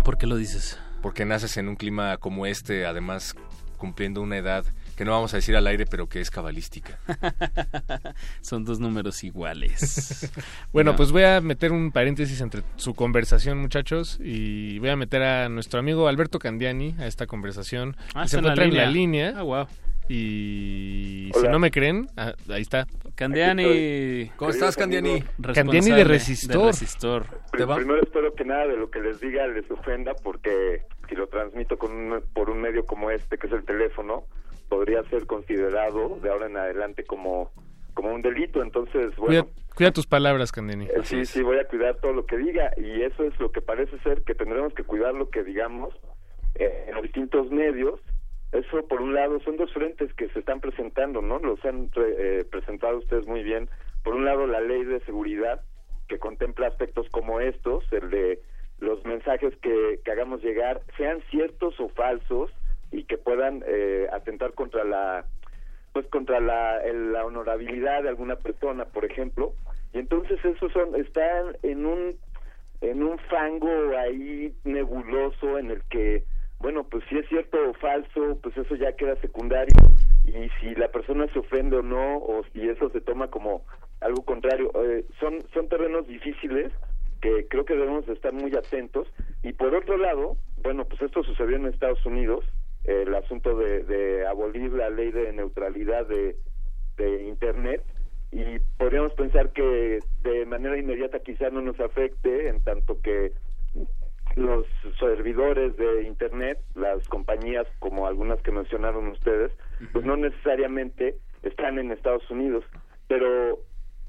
¿Por qué lo dices? Porque naces en un clima como este, además cumpliendo una edad que no vamos a decir al aire, pero que es cabalística. Son dos números iguales. Bueno, No. pues voy a meter un paréntesis entre su conversación, muchachos, y voy a meter a nuestro amigo Alberto Candiani a esta conversación. Ah, que se está en la encuentra en la línea. línea. Ah, wow. Y si no me creen, ah, ahí está. Candiani. ¿Cómo estás, Candiani? Candiani de Resistor. Resistor. Pri- Primero espero que nada de lo que les diga les ofenda porque si lo transmito con un- por un medio como este, que es el teléfono, podría ser considerado de ahora en adelante como, como un delito. Entonces, bueno, Cuida, cuida tus palabras, Candiani. eh, sí, sí, voy a cuidar todo lo que diga y eso es lo que parece ser que tendremos que cuidar lo que digamos eh, en los distintos medios. Eso, por un lado, son dos frentes que se están presentando, ¿no? Los han eh, presentado ustedes muy bien. Por un lado, la ley de seguridad, que contempla aspectos como estos, el de los mensajes que, que hagamos llegar, sean ciertos o falsos, y que puedan eh, atentar contra la pues contra la, el- la honorabilidad de alguna persona, por ejemplo, y entonces esos son están en un en un fango ahí nebuloso en el que bueno, pues si es cierto o falso, pues eso ya queda secundario. Y si la persona se ofende o no o si eso se toma como algo contrario, eh, son son terrenos difíciles que creo que debemos de estar muy atentos. Y por otro lado, bueno, pues esto sucedió en Estados Unidos, el asunto de, de abolir la ley de neutralidad de, de Internet. Y podríamos pensar que de manera inmediata quizá no nos afecte en tanto que los servidores de Internet, las compañías como algunas que mencionaron ustedes, pues no necesariamente están en Estados Unidos, pero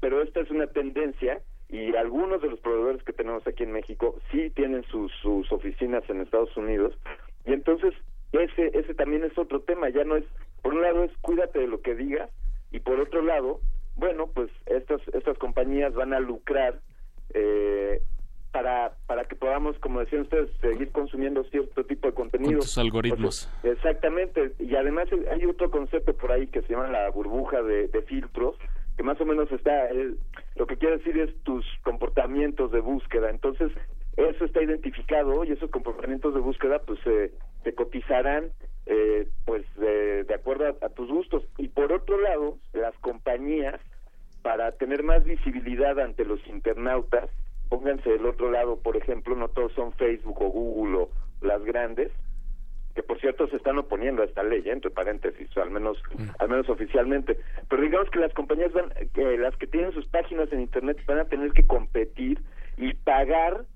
pero esta es una tendencia y algunos de los proveedores que tenemos aquí en México sí tienen sus, sus oficinas en Estados Unidos. Y entonces ese ese también es otro tema. Ya no es por un lado es cuídate de lo que digas y por otro lado bueno pues estas estas compañías van a lucrar eh, para para que podamos como decían ustedes seguir consumiendo cierto tipo de contenido. Con tus algoritmos. O sea, exactamente. Y además hay otro concepto por ahí que se llama la burbuja de, de filtros que más o menos está eh, lo que quiere decir es tus comportamientos de búsqueda. Entonces eso está identificado y esos comportamientos de búsqueda pues eh, te cotizarán eh, pues de, de acuerdo a, a tus gustos. Y por otro lado las compañías para tener más visibilidad ante los internautas pónganse del otro lado por ejemplo no todos son Facebook o Google o las grandes que por cierto se están oponiendo a esta ley, ¿eh? entre paréntesis, o al menos, al menos oficialmente. Pero digamos que las compañías van, que las que tienen sus páginas en internet van a tener que competir y pagar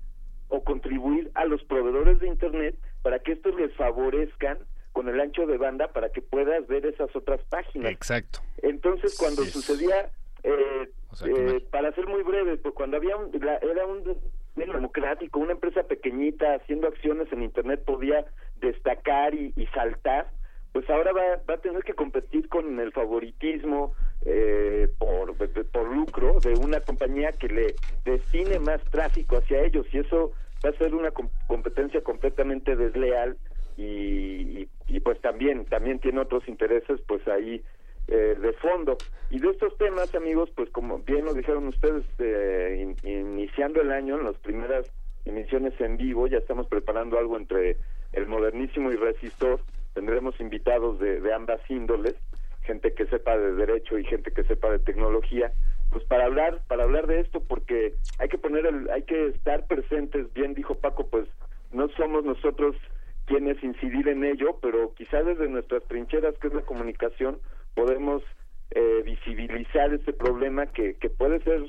o contribuir a los proveedores de internet para que estos les favorezcan con el ancho de banda para que puedas ver esas otras páginas. Exacto. Entonces, cuando sucedía, eh, sea, eh, para ser muy breve, pues cuando había un, la- era un democrático, una empresa pequeñita haciendo acciones en Internet podía destacar y, y saltar, pues ahora va, va a tener que competir con el favoritismo eh, por, por lucro de una compañía que le destine más tráfico hacia ellos y eso va a ser una com- competencia completamente desleal y, y, y, pues también también tiene otros intereses pues ahí eh, de fondo. Y de estos temas amigos pues como bien lo dijeron ustedes eh, in- iniciando el año en las primeras emisiones en vivo ya estamos preparando algo entre el modernísimo y resistor. Tendremos invitados de, de ambas índoles gente que sepa de derecho y gente que sepa de tecnología. Pues para hablar para hablar de esto porque hay que poner el hay que estar presentes. Bien dijo Paco pues no somos nosotros quienes incidir en ello pero quizá desde nuestras trincheras que es la comunicación podemos eh, visibilizar este problema que, que puede ser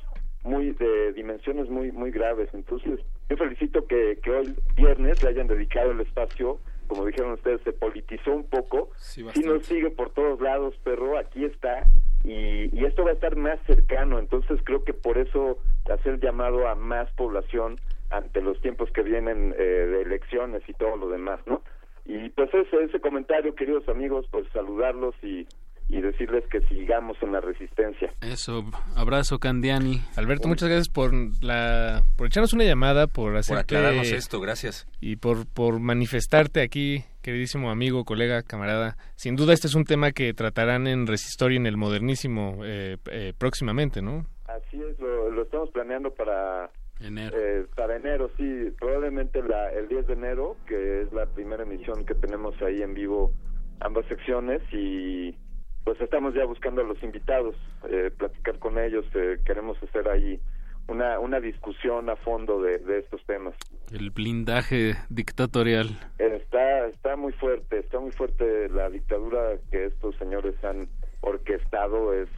muy de dimensiones muy muy graves. Entonces yo felicito que, que hoy viernes le hayan dedicado el espacio como dijeron ustedes se politizó un poco. Sí, sí nos sigue por todos lados perro aquí está y, y esto va a estar más cercano. Entonces creo que por eso hacer llamado a más población ante los tiempos que vienen eh, de elecciones y todo lo demás no y pues ese ese comentario queridos amigos pues saludarlos y y decirles que sigamos en la resistencia. Eso, abrazo Candiani. Alberto, muchas gracias por la por echarnos una llamada, por hacerte aclararnos esto, gracias. Y por por manifestarte aquí, queridísimo amigo, colega, camarada. Sin duda este es un tema que tratarán en Resistor y en el Modernísimo eh, eh, próximamente, ¿no? Así es, lo, lo estamos planeando para enero. Eh, para enero, sí, probablemente la, el 10 de enero, que es la primera emisión que tenemos ahí en vivo ambas secciones y pues estamos ya buscando a los invitados, eh, platicar con ellos, eh, queremos hacer ahí una, una discusión a fondo de, de estos temas. El blindaje dictatorial. Está, está muy fuerte, está muy fuerte la dictadura que estos señores han orquestado, es,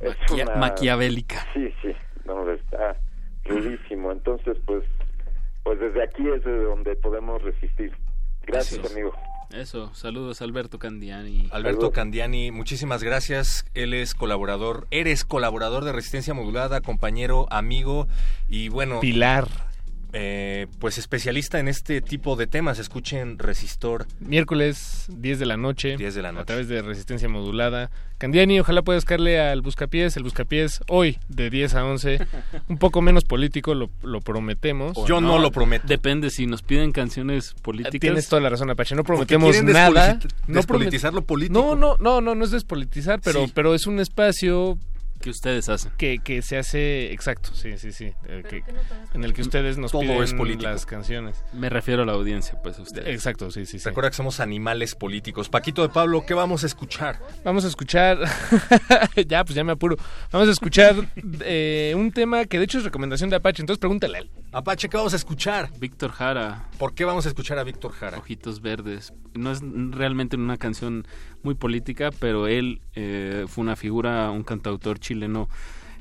es Maquia- una- maquiavélica. Sí, sí, no, está rudísimo. Entonces, pues, pues desde aquí es de donde podemos resistir. Gracias, Eso. amigo. Eso, saludos Alberto Candiani. Alberto Candiani, muchísimas gracias. Él es colaborador, eres colaborador de Resistencia Modulada, compañero, amigo y bueno. Pilar. Eh, pues especialista en este tipo de temas. Escuchen Resistor. Miércoles, 10 de la noche. 10 de la A noche. través de Resistencia Modulada. Candiani, ojalá puedas caerle al Buscapiés. El Buscapiés hoy, de 10 a 11. Un poco menos político, lo, lo prometemos. O Depende, si nos piden canciones políticas. Tienes toda la razón, Apache. No prometemos nada. No despolitizar lo político. No, no, no, no, no es despolitizar, pero, Sí. pero es un espacio que ustedes hacen. Que, que se hace, exacto, sí, sí, sí. eh, que- en el que ustedes nos Todo piden es político. las canciones. Me refiero a la audiencia, pues ustedes. Exacto, sí, sí, sí. Recuerda que somos animales políticos. Paquito de Pablo, ¿qué vamos a escuchar? Vamos a escuchar, ya, pues ya me apuro. Vamos a escuchar eh, un tema que de hecho es recomendación de Apache, entonces pregúntale a él. Apache, ¿qué vamos a escuchar? Víctor Jara. ¿Por qué vamos a escuchar a Víctor Jara? Ojitos Verdes. No es realmente una canción muy política, pero él eh, fue una figura, un cantautor chileno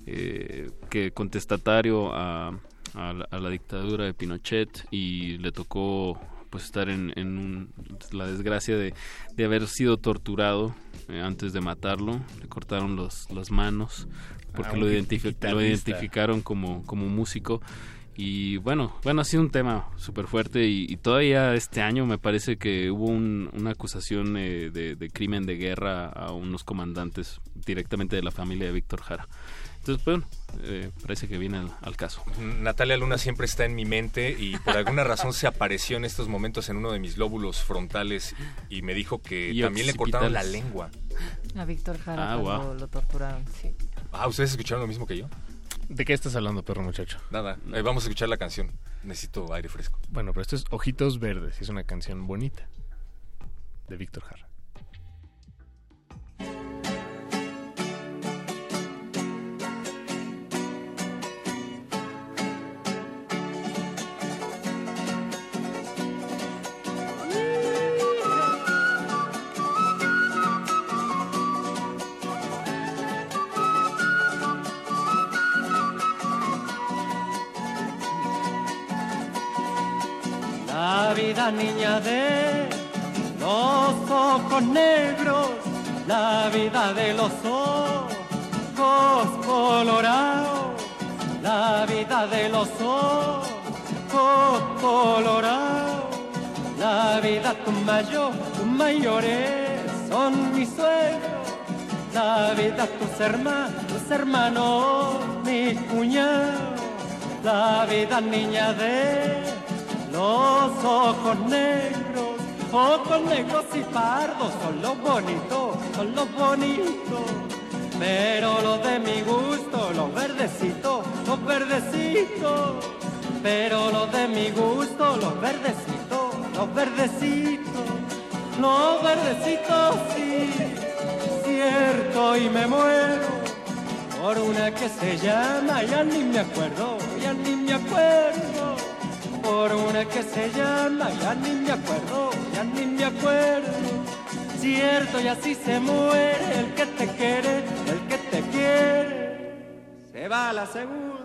eh, que contestatario a, a la, a la dictadura de Pinochet y le tocó pues estar en, en un- la desgracia de, de haber sido torturado eh, antes de matarlo. Le cortaron los, las manos porque Ah, lo, identifi- lo identificaron como, como músico. Y bueno, bueno, ha sido un tema súper fuerte y, y todavía este año me parece que hubo un- una acusación eh, de, de crimen de guerra a unos comandantes directamente de la familia de Víctor Jara. Entonces, bueno, eh, parece que viene al, al caso. Natalia Luna siempre está en mi mente y por alguna razón se apareció en estos momentos en uno de mis lóbulos frontales y me dijo que Y también le cortaron la lengua. A Víctor Jara Ah, lo torturaron, sí. Ah, ¿ustedes escucharon lo mismo que yo? ¿De qué estás hablando, perro muchacho? Nada, eh, vamos a escuchar la canción. Necesito aire fresco. Bueno, pero esto es Ojitos Verdes, y es una canción bonita de Víctor Jara. La niña de los ojos negros, la vida de los ojos colorados, la vida de los ojos colorados, la vida tu mayor, tus mayores son mis suegros, la vida tus hermanos, hermanos, mi cuñado, la vida niña de los ojos negros, ojos negros y pardos son los bonitos, son los bonitos. Pero los de mi gusto, los verdecitos, los verdecitos. Pero los de mi gusto, los verdecitos, los verdecitos. Los verdecitos sí, cierto y me muero por una que se llama, ya ni me acuerdo, ya ni me acuerdo por una que se llama, ya ni me acuerdo, ya ni me acuerdo. Cierto, y así se muere el que te quiere, el que te quiere. Se va a la segunda.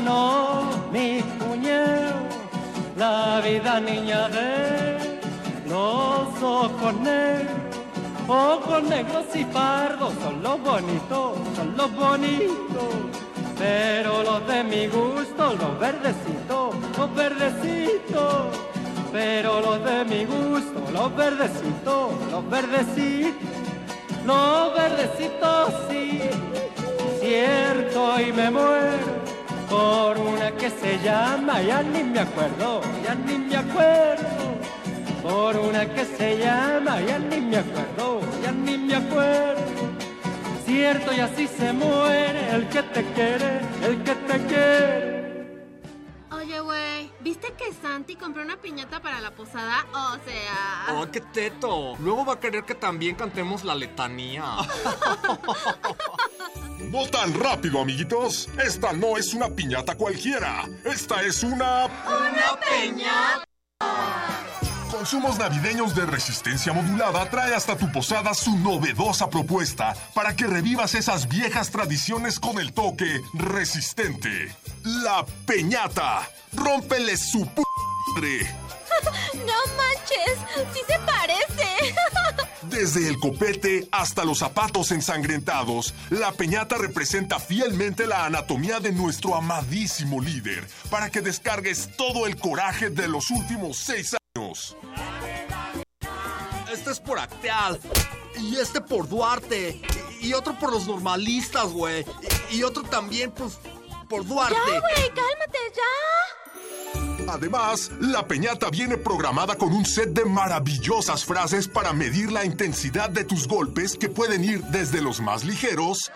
Tus ya ni me acuerdo, ya ni me acuerdo por una que se llama, ya ni me acuerdo, ya ni me acuerdo. Cierto y así se muere el que te quiere, el que te quiere. Oye, güey, ¿viste que Santi compró una piñata para la posada? O sea... ¡Oh, qué teto! Luego va a querer que también cantemos la letanía. No tan rápido, amiguitos. Esta no es una piñata cualquiera. Esta es una... ¡Una piñata! Consumos Navideños de Resistencia Modulada trae hasta tu posada su novedosa propuesta para que revivas esas viejas tradiciones con el toque resistente. La Peñata. Rómpele su p. ¡No manches! ¡Sí se parece! Desde el copete hasta los zapatos ensangrentados, la peñata representa fielmente la anatomía de nuestro amadísimo líder para que descargues todo el coraje de los últimos seis años. Este es por Acteal. Y este por Duarte. Y otro por los normalistas, güey. Y y otro también, pues, por Duarte. ¡Ya, güey! ¡Cálmate, ya! Además, la peñata viene programada con un set de maravillosas frases para medir la intensidad de tus golpes que pueden ir desde los más ligeros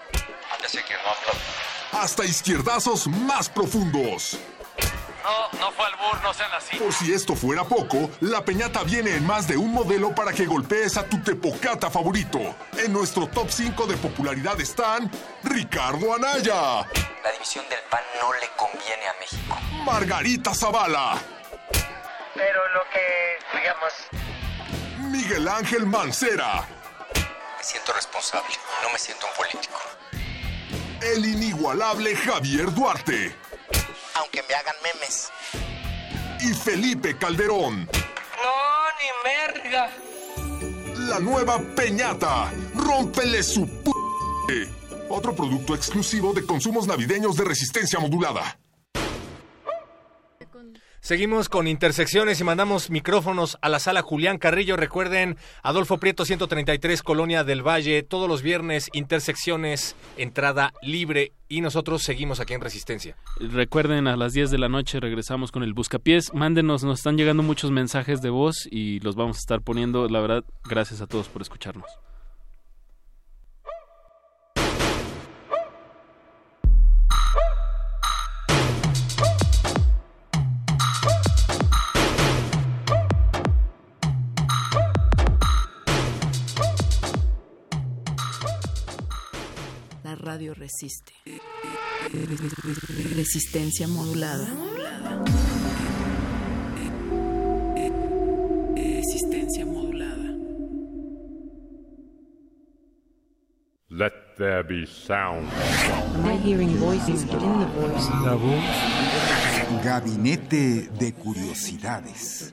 hasta izquierdazos más profundos. No, no fue albur, no sean así. Por si esto fuera poco, la peñata viene en más de un modelo para que golpees a tu tepocata favorito. En nuestro top 5 de popularidad están Ricardo Anaya, La división del pan no le conviene a México. Margarita Zavala, Pero lo que, digamos, Miguel Ángel Mancera, me siento responsable, no me siento un político. el inigualable Javier Duarte Aunque me hagan memes. y Felipe Calderón. No, ni merga. La nueva Peñata. Rómpele su p. Otro producto exclusivo de consumos navideños de resistencia modulada. Seguimos con intersecciones y mandamos micrófonos a la sala Julián Carrillo. Recuerden, Adolfo Prieto 133, Colonia del Valle, todos los viernes, intersecciones, entrada libre y nosotros seguimos aquí en Resistencia. Recuerden, a las 10 de la noche regresamos con el Buscapiés. Mándenos, nos están llegando muchos mensajes de voz y los vamos a estar poniendo. La verdad, gracias a todos por escucharnos. Radio resiste. Resistencia modulada. Resistencia modulada. Let there be sound. Am I hearing voices within the voice? La voz. Gabinete de Curiosidades.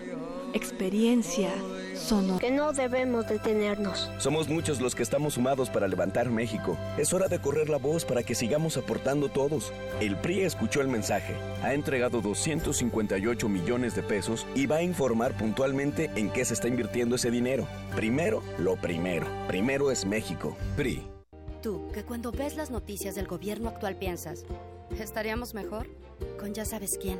Experiencia sonora. Que no debemos detenernos. Somos muchos los que estamos sumados para levantar México. Es hora de correr la voz para que sigamos aportando todos. El PRI escuchó el mensaje, ha entregado 258 millones de pesos y va a informar puntualmente en qué se está invirtiendo ese dinero. Primero, lo primero. Primero es México. PRI. Tú, que cuando ves las noticias del gobierno actual piensas, ¿estaríamos mejor? Con ya sabes quién.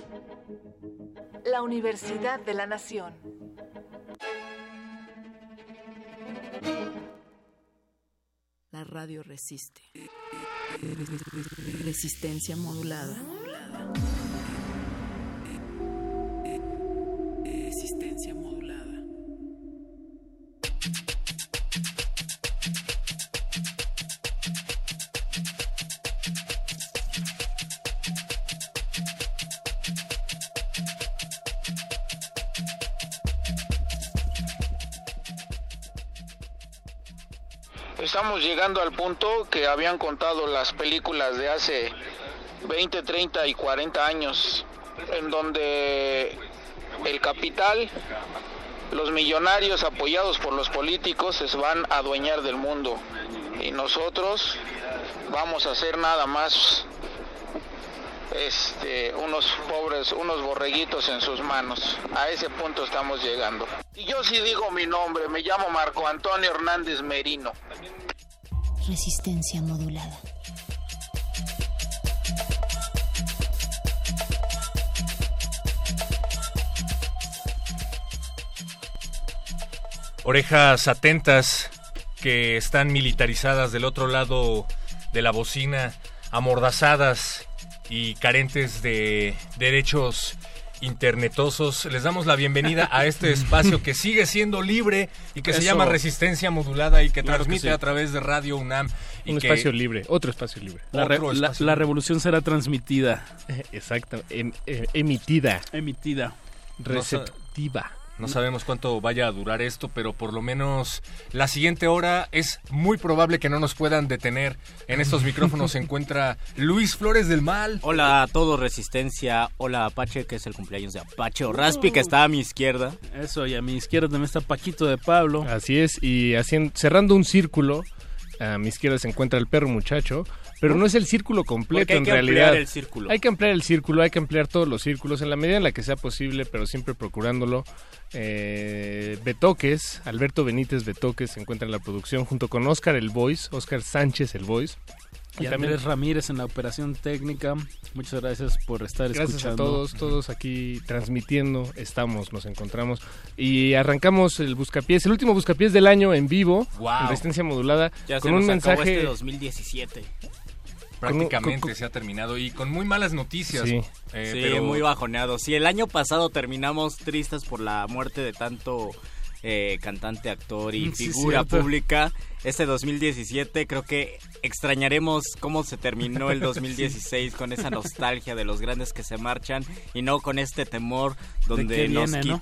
La Universidad de la Nación. La radio resiste. Resistencia modulada. Resistencia modulada. Estamos llegando al punto que habían contado las películas de hace 20, 30 y 40 años, en donde el capital, los millonarios apoyados por los políticos se van a adueñar del mundo y nosotros vamos a hacer nada más este, unos pobres, unos borreguitos en sus manos. A ese punto estamos llegando. Y yo sí digo mi nombre, me llamo Marco Antonio Hernández Merino. Resistencia modulada. Orejas atentas que están militarizadas del otro lado de la bocina, amordazadas y carentes de derechos internetosos. Les damos la bienvenida a este espacio que sigue siendo libre y que se llama Resistencia Modulada y que Claro que transmite sí. a través de Radio UNAM. Y Un que- espacio libre, otro espacio libre. La, re- Otro la- espacio. la revolución será transmitida. Exacto, em- eh, emitida. Emitida. Receptiva. No sabemos cuánto vaya a durar esto, pero por lo menos la siguiente hora es muy probable que no nos puedan detener. En estos micrófonos se encuentra Luis Flores del Mal. Hola a todos, Resistencia. Hola Apache, que es el cumpleaños de Apache o Raspi, que está a mi izquierda. Eso, y a mi izquierda también está Paquito de Pablo. Así es, y haciendo, cerrando un círculo, a mi izquierda se encuentra el perro muchacho, pero no es el círculo completo Porque hay en que realidad. ampliar el círculo. Hay que ampliar el círculo, hay que ampliar todos los círculos en la medida en la que sea posible, pero siempre procurándolo. Eh, Betoques, Alberto Benítez Betoques se encuentra en la producción junto con Oscar el Voice, Oscar Sánchez el Voice. Y Andrés Ramírez en la operación técnica. Muchas gracias por estar Gracias escuchando. a todos, todos aquí transmitiendo, estamos, nos encontramos y arrancamos el buscapiés, el último buscapiés del año en vivo, Guau. en resistencia modulada, Ya con se un nos acabó mensaje este 2017. Prácticamente con- con- se ha terminado y con muy malas noticias. Sí, Eh, sí, pero- muy bajoneado. Si el año pasado terminamos tristes por la muerte de tanto eh, cantante, actor y sí, figura cierto. pública, este 2017 creo que extrañaremos cómo se terminó el 2016 con esa nostalgia de los grandes que se marchan y no con este temor donde nos viene, no?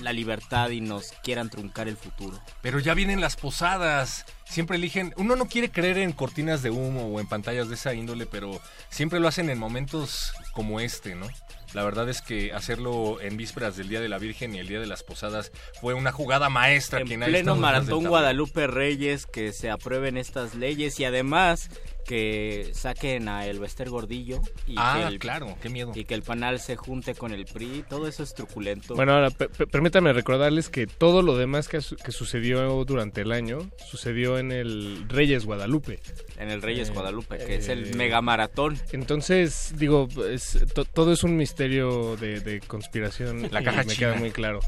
La libertad y nos quieran truncar el futuro. Pero ya vienen las posadas. Siempre eligen. Uno no quiere creer en cortinas de humo o en pantallas de esa índole, pero siempre lo hacen en momentos como este, ¿no? La verdad es que hacerlo en vísperas del Día de la Virgen y el Día de las Posadas fue una jugada maestra. En quien pleno maratón. Guadalupe Reyes que se aprueben estas leyes y además que saquen a Elvester Gordillo y Ah, que el, claro, qué miedo. y que el panal se junte con el PRI, todo eso es truculento. Bueno, ahora per- per- permítame recordarles que todo lo demás que, su- que sucedió durante el año sucedió en el Reyes Guadalupe. en el Reyes Eh, Guadalupe, que es eh, el megamaratón. Entonces, digo, es- to- todo es un misterio de, de conspiración. La y caja me china. queda muy claro.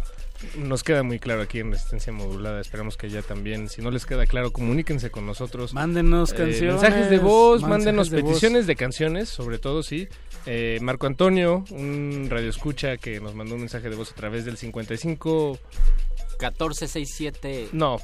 Nos queda muy claro aquí en Resistencia Modulada. Esperamos que ya también, si no les queda claro, comuníquense con nosotros. Mándenos Eh, canciones, mensajes de voz, mándenos de voz. peticiones de canciones, sobre todo, sí. Eh, Marco Antonio, un radioescucha que nos mandó un mensaje de voz a través del 55 1467. No,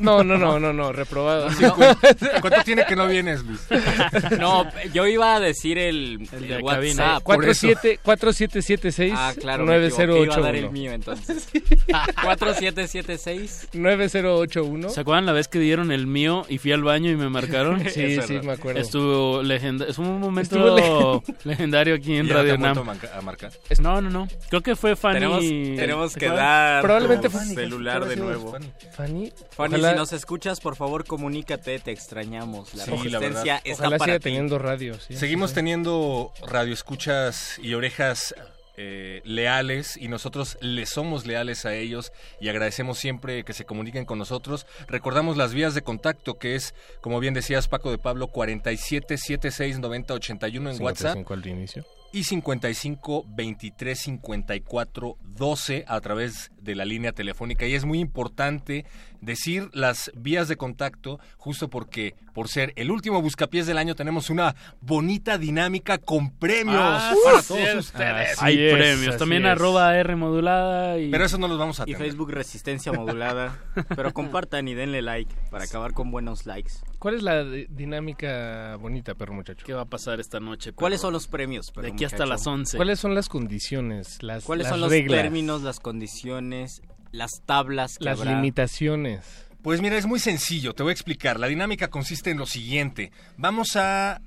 no, no, no, no, no, reprobado. ¿Cuánto tiene que no vienes, Luis? No, yo iba a decir el, El el de WhatsApp. 47 4776 Ah, claro, me equivoqué, iba a 9081. dar el mío entonces. 4776 9081. ¿Se acuerdan la vez que dieron el mío y fui al baño y me marcaron? Sí, sí, verdad. me acuerdo. Estuvo legendario. Es un momento legendario aquí en ¿Ya te Radio Nam. a marcar? No, no, no. Creo que fue Fanny. Tenemos, tenemos ¿te que dar Probablemente Fanny, celular ¿qué de nuevo. Fanny? Fanny, Fanny, ojalá- si nos escuchas, por favor, comunícate, te extrañamos. La Sí, resistencia está ojalá para siga ti. teniendo radio. sí, Seguimos sí, teniendo radioescuchas y orejas eh, leales y nosotros les somos leales a ellos y agradecemos siempre que se comuniquen con nosotros. Recordamos las vías de contacto que es, como bien decías Paco de Pablo, 47 76 90 81 en WhatsApp 55 al inicio. Y 55 23 54 12 a través de la línea telefónica. Y es muy importante decir las vías de contacto, justo porque por ser el último buscapiés del año tenemos una bonita dinámica con premios Ah, para sí, todos ustedes. Hay es, premios. También es. arroba R modulada y... Pero eso no los vamos a Y tener. Facebook Resistencia Modulada. Pero compartan y denle like para acabar con buenos likes. ¿Cuál es la di- dinámica bonita, perro muchacho? ¿Qué va a pasar esta noche? ¿Cuáles son los premios? De aquí hasta las 11. ¿Cuáles son las condiciones, las, ¿Cuáles las son los términos, las condiciones, las tablas que las habrá? limitaciones? Pues mira, es muy sencillo, te voy a explicar. La dinámica consiste en lo siguiente. Vamos a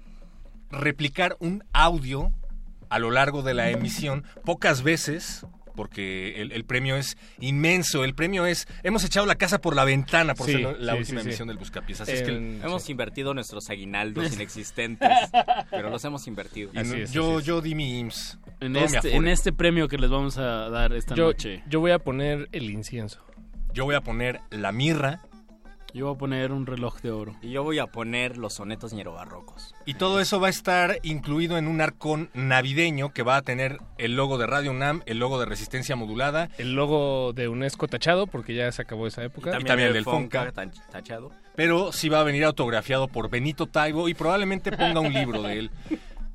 replicar un audio a lo largo de la emisión, pocas veces, porque el, el premio es inmenso. El premio es, hemos echado la casa por la ventana por Sí, ser la sí, última sí, sí. emisión del Buscapiés. Así es que el- En- Hemos invertido nuestros aguinaldos inexistentes, pero los hemos invertido. es, yo, así es. yo di mi IMSS. En este, en este premio que les vamos a dar esta yo, noche. yo voy a poner el incienso. Yo voy a poner la mirra. Yo voy a poner un reloj de oro. Y yo voy a poner los sonetos ñerobarrocos. Y todo eso va a estar incluido en un arcón navideño que va a tener el logo de Radio UNAM, el logo de Resistencia Modulada El logo de UNESCO tachado, porque ya se acabó esa época. también el del Fonca. tan- tachado. pero sí va a venir autografiado por Benito Taibo y probablemente ponga un libro de él.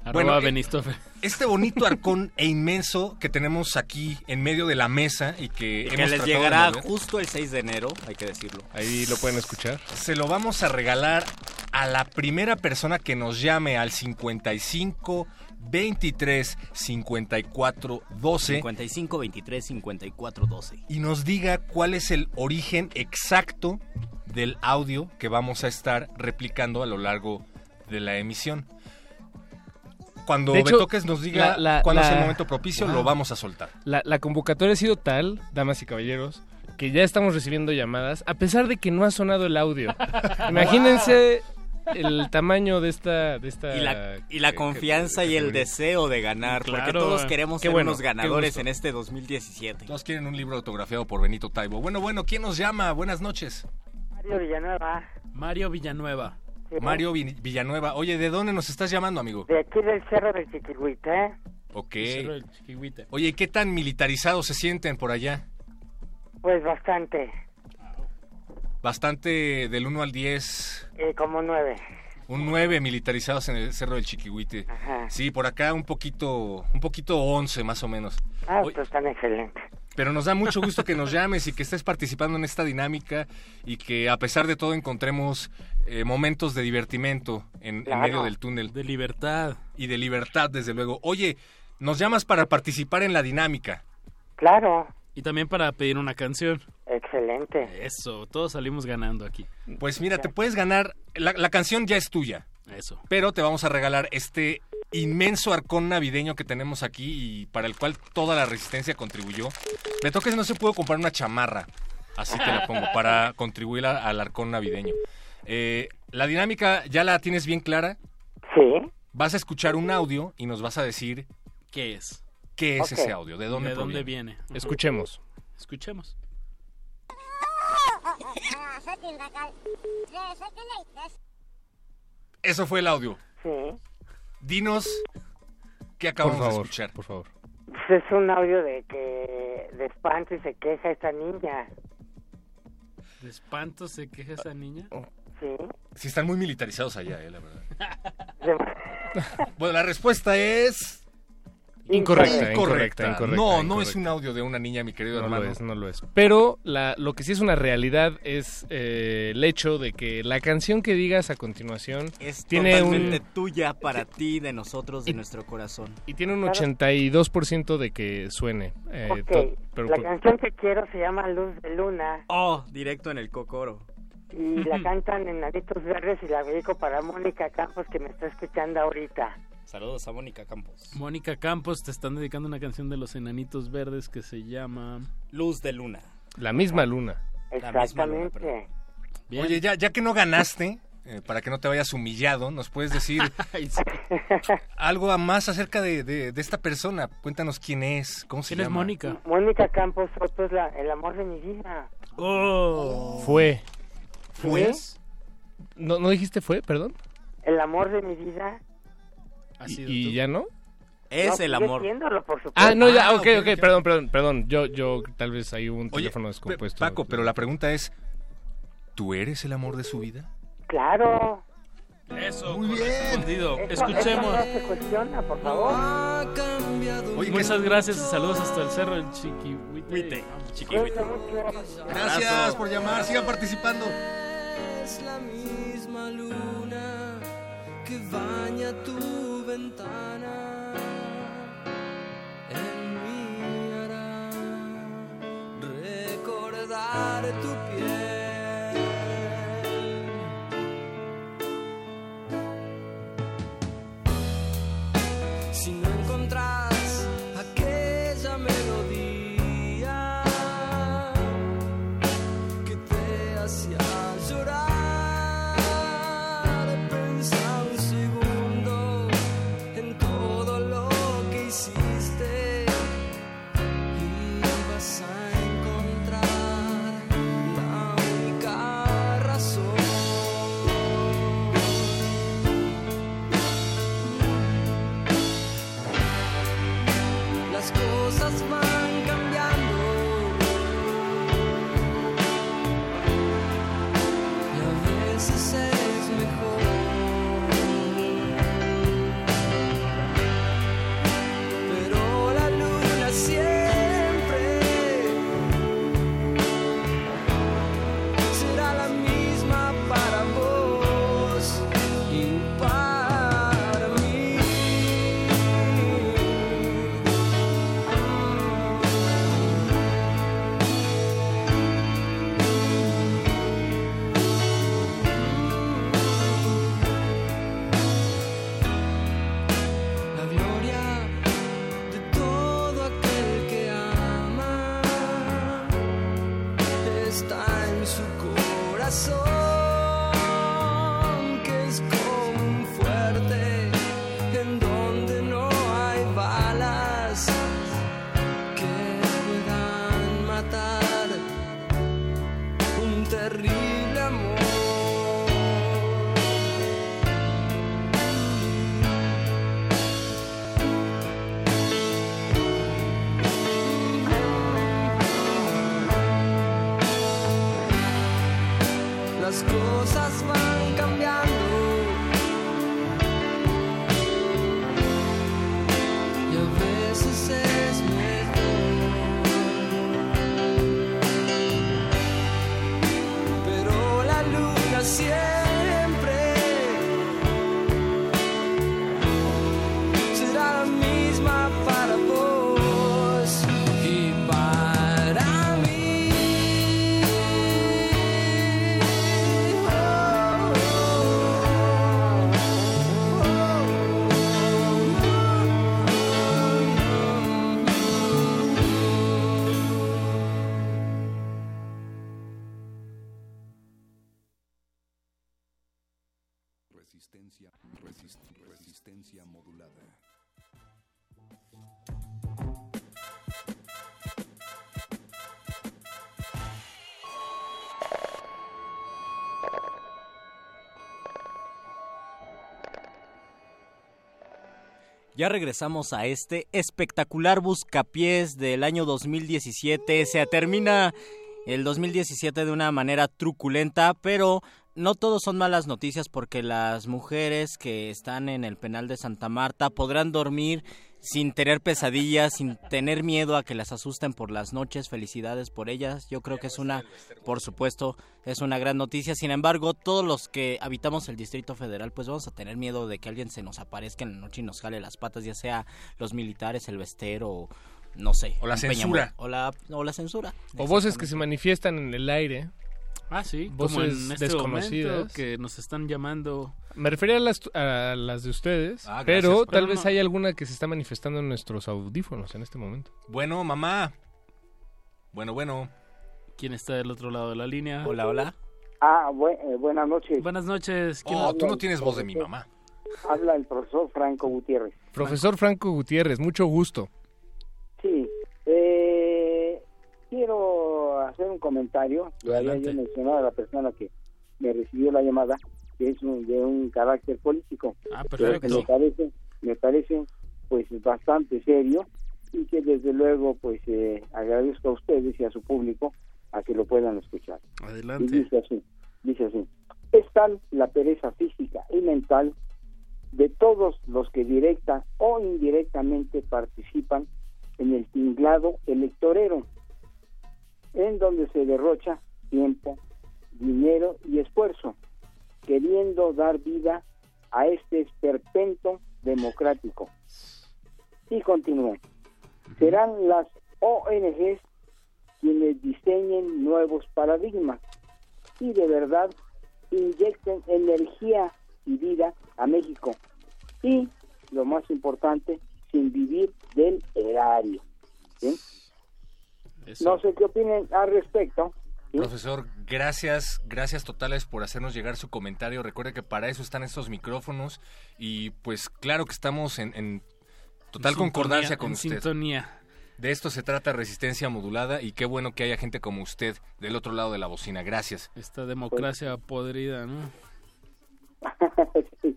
Arroba Bueno, eh, Benistofe. Este bonito arcón e inmenso que tenemos aquí en medio de la mesa y que, Y que hemos les llegará justo el 6 de enero, hay que decirlo. Ahí lo pueden escuchar. se lo vamos a regalar a la primera persona que nos llame al 55 23 54 12 55 23 54 12. y nos diga cuál es el origen exacto del audio que vamos a estar replicando a lo largo de la emisión. Cuando De hecho, Betoques nos diga la- la- cuándo es el momento propicio, Wow. lo vamos a soltar. La, la convocatoria ha sido tal, damas y caballeros, que ya estamos recibiendo llamadas, a pesar de que no ha sonado el audio. Imagínense el tamaño de esta... De esta Y la, y la que- confianza que- y el deseo de ganar, porque Claro, todos eh. queremos ser bueno, unos ganadores en este 2017. Todos quieren un libro autografiado por Benito Taibo. Bueno, bueno, ¿quién nos llama? Buenas noches. Mario Villanueva, Mario Villanueva. Mario Vi- Villanueva. Oye, ¿de dónde nos estás llamando, amigo? de aquí del Cerro del Chiquihuite. Ok. Cerro del Chiquihuite. Oye, ¿y qué tan militarizados se sienten por allá? Pues bastante, Bastante del 1 al 10, eh, como nueve. un 9 militarizados en el Cerro del Chiquihuite. Ajá. Sí, por acá un poquito, un poquito 11 más o menos. Ah, Oye, pues están excelentes. Pero nos da mucho gusto que nos llames y que estés participando en esta dinámica y que a pesar de todo encontremos eh, momentos de divertimento en, medio del túnel. De libertad. Y de libertad, desde luego. Oye, nos llamas para participar en la dinámica. Claro, Y también para pedir una canción. excelente. Eso, todos salimos ganando aquí. Pues mira, te puedes ganar, la, la canción ya es tuya, Eso. pero te vamos a regalar este inmenso arcón navideño que tenemos aquí y para el cual toda la resistencia contribuyó. Me toques no se pudo comprar una chamarra, así que la pongo para contribuir a- al arcón navideño. Eh, la dinámica ya la tienes bien clara. Sí, Vas a escuchar un audio y nos vas a decir ¿Qué es? qué es ese audio, de dónde ¿De dónde proviene. viene? Escuchemos. Escuchemos. Eso fue el audio. sí. Dinos qué acabamos de escuchar. por favor. Pues es un audio de que de espanto y se queja esta niña. ¿De espanto se queja esa niña? Sí. Sí, están muy militarizados allá, eh, la verdad. Bueno, la respuesta es Incorrecta, Incorrecta. incorrecta, incorrecta, No, no es un audio de una niña, mi querido No hermano. lo es, no lo es. Pero la, lo que sí es una realidad es eh, el hecho de que la canción que digas a continuación Es tiene totalmente un tuya para ti, de nosotros, de nuestro corazón. y tiene un 82% de que suene. eh, Ok, to- pero la canción que quiero se llama Luz de Luna Oh, directo en el cocoro. Y la cantan en Nanitos Verdes y la dedico para Mónica Campos que me está escuchando ahorita. Saludos a Mónica Campos. Mónica Campos te están dedicando una canción de los enanitos verdes que se llama Luz de Luna. la misma luna. Exactamente. Oye, ya, ya que no ganaste, eh, para que no te vayas humillado, ¿nos puedes decir algo más acerca de, de- de esta persona? Cuéntanos quién es, cómo se ¿Quién es llama. Mónica? Mónica Campos Soto es la, el amor de mi vida. Fue. ¿Pues? ¿No, ¿No dijiste fue, perdón? El amor de mi vida. ¿Y, y ya no? Es No, el amor. por supuesto. Ah, no, ya, Ah, ok, ok, perdón, perdón, perdón. Yo, yo, tal vez hay un Oye, teléfono descompuesto. Paco, pero la pregunta es, ¿tú eres el amor de su vida? Claro. Eso, Muy bien. respondido. Eso- Escuchemos. eso no se cuestiona, por favor. Oye, Muchas gracias y saludos hasta el cerro del Chiquihuite. Mucho. Gracias por llamar, sigan participando. Es la misma luna que baña tu ventana. En mí hará recordar Ya regresamos a este espectacular buscapiés del año 2017. Se termina el 2017 de una manera truculenta, pero no todos son malas noticias porque las mujeres que están en el penal de Santa Marta podrán dormir sin tener pesadillas, sin tener miedo a que las asusten por las noches. Felicidades por ellas. Yo creo que es una, por supuesto, es una gran noticia. Sin embargo, todos los que habitamos el Distrito Federal, pues vamos a tener miedo de que alguien se nos aparezca en la noche y nos jale las patas, ya sea los militares, el vestero, no sé. O la censura. peñamor- O la, o la censura. O voces que se manifiestan en el aire. Ah, sí, voces como en este desconocidas. momento que nos están llamando. Me refería a las, a las de ustedes, Ah, gracias. pero Pero tal no- vez hay alguna que se está manifestando en nuestros audífonos en este momento. Bueno, mamá. Bueno, bueno. ¿Quién está del otro lado de la línea? Hola, hola. Ah, bu- eh, buenas noches. Buenas noches. ¿Quién Oh, tú no tienes voz de mi mamá. Habla el profesor Franco Gutiérrez. Profesor Franco Gutiérrez, mucho gusto. Sí, eh, quiero hacer un comentario. Le había yo mencionado a la persona que me recibió la llamada, que es un- de un carácter político. Ah, Pero que perfecto. me parece, me parece pues bastante serio y que desde luego pues eh, agradezco a ustedes y a su público a que lo puedan escuchar. Y Adelante. dice así, dice así, es tal la pereza física y mental de todos los que directa o indirectamente participan en el tinglado electorero, en donde se derrocha tiempo, dinero y esfuerzo, queriendo dar vida a este esperpento democrático. Y continúa. Serán las ONGs quienes diseñen nuevos paradigmas y de verdad inyecten energía y vida a México. Y, lo más importante, sin vivir del erario. ¿sí? No sé qué opinen al respecto. ¿sí? Profesor, gracias, gracias totales por hacernos llegar su comentario. Recuerde que para eso están estos micrófonos y pues claro que estamos en, en total En concordancia sintonía, con en usted. sintonía. De esto se trata resistencia modulada y qué bueno que haya gente como usted del otro lado de la bocina. Gracias. Esta democracia podrida, ¿no?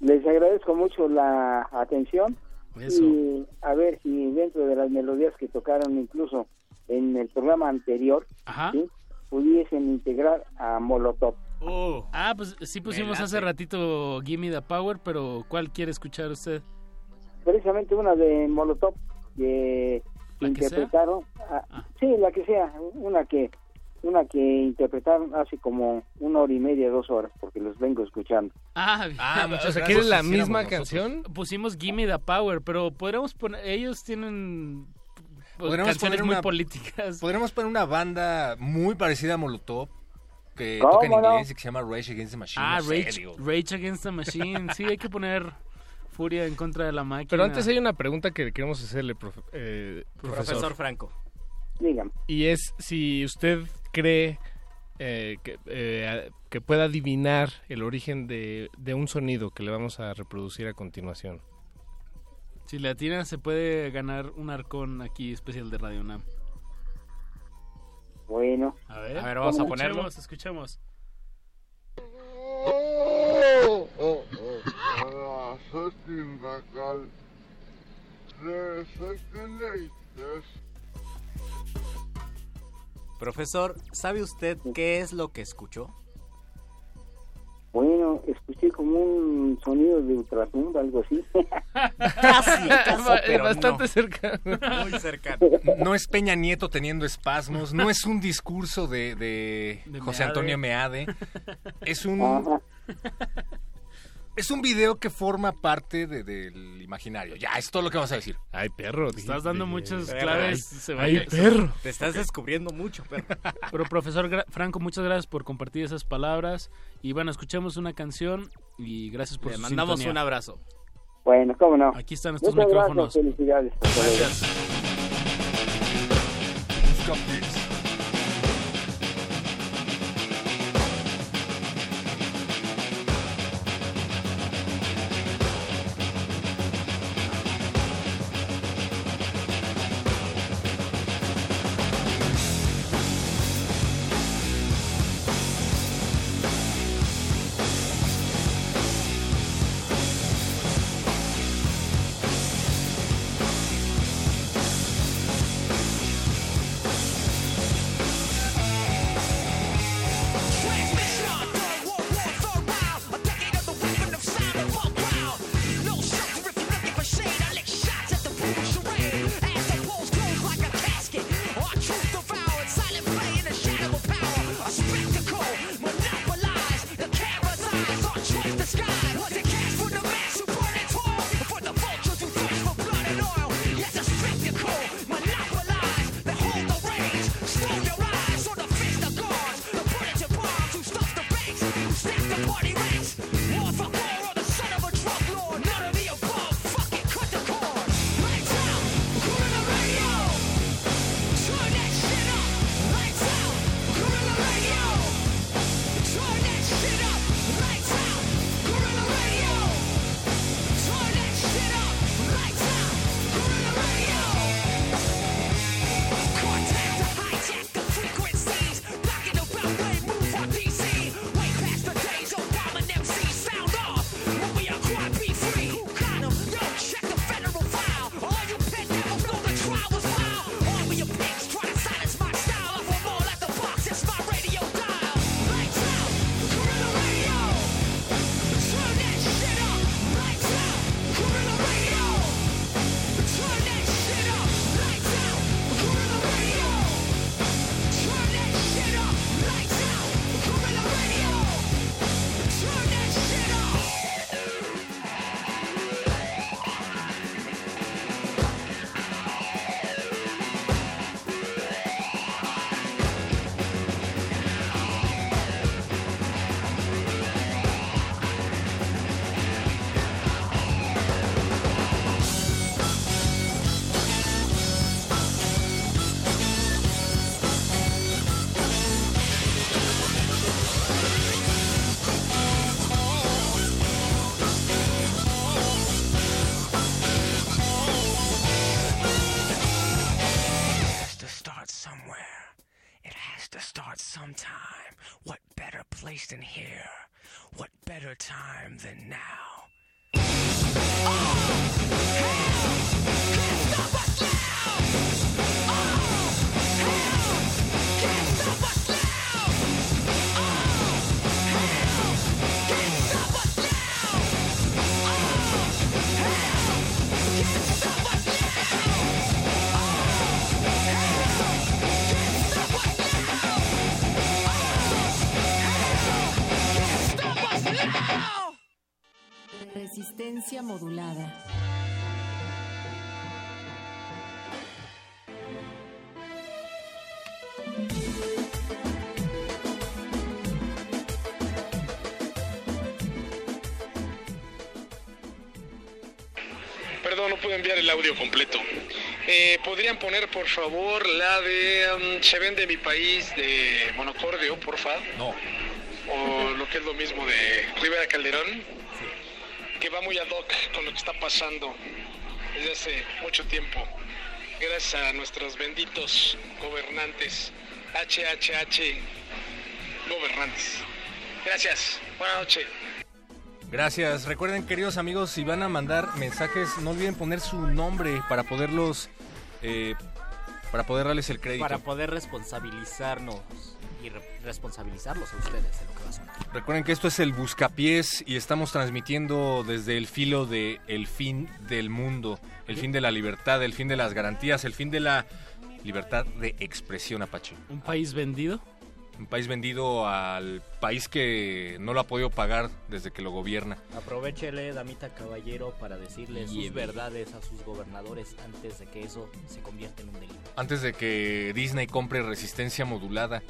Les agradezco mucho la atención Eso. y a ver si dentro de las melodías que tocaron incluso en el programa anterior ¿sí? pudiesen integrar a Molotov. Ah, pues sí pusimos hace ratito Gimme the Power, pero ¿cuál quiere escuchar usted? Precisamente una de Molotov que ¿La que sea? Ah. interpretaron, ah, sí, la que sea, una que una que interpretaron hace como una hora y media, dos horas, porque los vengo escuchando. Ah, Ah, o sea, gracias. ¿quieren la misma nosotros. canción? Pusimos Gimme the Power, pero podríamos poner, ellos tienen canciones poner muy una- políticas. Podríamos poner una banda muy parecida a Molotov que ¿Cómo toca en inglés y que se llama Rage Against the Machine. Ah, no sé, Rage, digo. Rage Against the Machine. Sí, hay que poner furia en contra de la máquina. Pero antes hay una pregunta que queremos hacerle, profe- eh, profesor. Profesor Franco. Dígame. Y es si usted cree eh, que, eh, que pueda adivinar el origen de, de un sonido que le vamos a reproducir a continuación. Si le atinan, se puede ganar un arcón aquí especial de Radio Nam. Bueno. A ver, A ver, vamos a ponerlo. Escuchemos, escuchemos. Profesor, ¿sabe usted qué es lo que escuchó? Bueno, escuché como un sonido de ultratumba, algo así. Casi, casi, pero bastante no. cercano. Muy cercano. No es Peña Nieto teniendo espasmos, no es un discurso de, de De José Meade. Antonio Meade, es un Ajá. Es un video que forma parte de- del imaginario. Ya, es todo lo que vamos a decir. Ay, perro. Estás dando muchas Perro. claves. Ay, se ay, vaya- perro. Te estás descubriendo mucho, perro. Pero profesor Gra- Franco, muchas gracias por compartir esas palabras. Y bueno, escuchemos una canción y gracias por Le su mandamos sintonía. un abrazo. Bueno, cómo no. Aquí están estos Muchas micrófonos. Gracias, felicidades. Hasta time than now? Resistencia modulada. Perdón, no puedo enviar el audio completo. Eh, ¿Podrían poner, por favor, la de um, Se vende mi país de Monocordio, porfa? No. O lo que es lo mismo de Rivera Calderón, va muy ad hoc con lo que está pasando desde hace mucho tiempo. Gracias a nuestros benditos gobernantes, HHH gobernantes. Gracias, buenas noches. Gracias. Recuerden, queridos amigos, si van a mandar mensajes, no olviden poner su nombre para poderlos, eh, para poder darles el crédito. Para poder responsabilizarnos y re- responsabilizarlos a ustedes de lo que va a sonar. Recuerden que esto es el Buscapiés y estamos transmitiendo desde el filo de el fin del mundo, el fin de la libertad, el fin de las garantías, el fin de la libertad de expresión, Apache. ¿Un país vendido? Un país vendido al país que no lo ha podido pagar desde que lo gobierna. Aprovechele, damita caballero, para decirle sus verdades a sus gobernadores antes de que eso se convierta en un delito. Antes de que Disney compre resistencia modulada.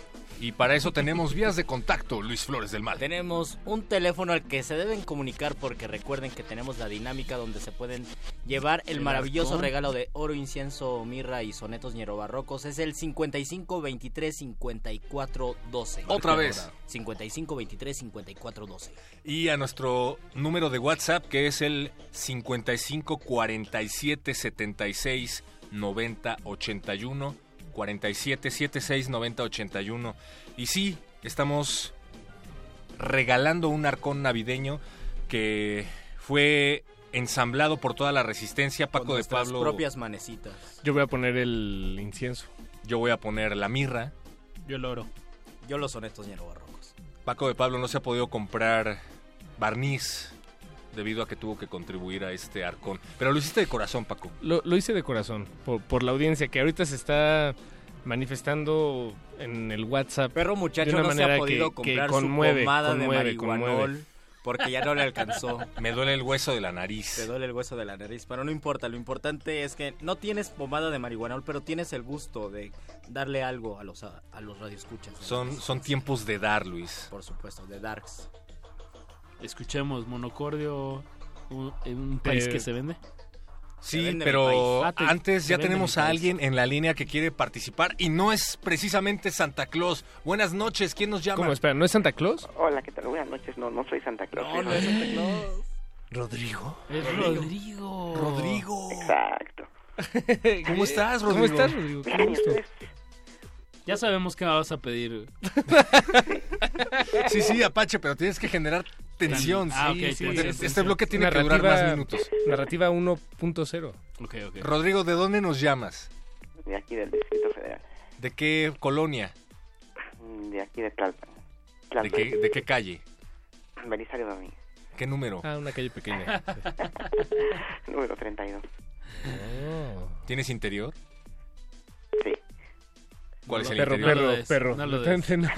Y para eso tenemos vías de contacto, Luis Flores del Mal. Tenemos un teléfono al que se deben comunicar porque recuerden que tenemos la dinámica donde se pueden llevar el maravilloso regalo de oro, incienso, mirra y sonetos ñerobarrocos. Es el 55 23 54 12. Otra vez. 55 23 54 12. Y a nuestro número de WhatsApp que es el 55 47 76 90 81 47 76 90 81 y sí, estamos regalando un arcón navideño que fue ensamblado por toda la resistencia Paco Con de Pablo propias manecitas. Yo voy a poner el incienso. yo voy a poner la mirra Yo el oro. Yo los sonetos ñerobarrocos. Paco de Pablo no se ha podido comprar barniz debido a que tuvo que contribuir a este arcón. Pero lo hiciste de corazón, Paco. Lo, lo hice de corazón, por, por la audiencia que ahorita se está manifestando en el WhatsApp. Perro muchacho de una no se ha podido que, comprar que conmueve, su pomada conmueve, de marihuanol conmueve. porque ya no le alcanzó. Me duele el hueso de la nariz. Te duele el hueso de la nariz, pero no importa. Lo importante es que no tienes pomada de marihuanol, pero tienes el gusto de darle algo a los, a, a los radioescuchas. Son, son tiempos de dar, Luis. Por supuesto, de Darks. Escuchemos, monocordio, un, en un país Eh, que se vende. Se Sí, vende mi pero. Ah, te- antes ya tenemos a alguien en la línea que quiere participar y no es precisamente Santa Claus. Buenas noches, ¿quién nos llama? ¿Cómo? Espera, ¿no es Santa Claus? Hola, ¿qué tal? Buenas noches. No, no soy Santa Claus. No, no es Rodrigo. Santa Claus. Rodrigo. Es Rodrigo. Rodrigo. Exacto. ¿Cómo estás, ¿Cómo Rodrigo? estás, Rodrigo? Qué Bien, ¿y gusto. ustedes? Ya sabemos qué me vas a pedir. Sí, sí, Apache, pero tienes que generar tensión. Ah, sí, ok, sí. tensión, Este tensión. bloque tiene que durar más minutos. Narrativa 1.0. Ok, ok. Rodrigo, ¿de dónde nos llamas? De aquí del Distrito Federal. ¿De qué colonia? Mm, De aquí de Tlalpan. ¿De qué, de qué calle? Belisario Domínguez. ¿Qué número? Ah, una calle pequeña. Número 32. Oh. ¿Tienes interior? Sí. ¿Cuál es el Perro, interior? No perro, des, perro. no lo des. No.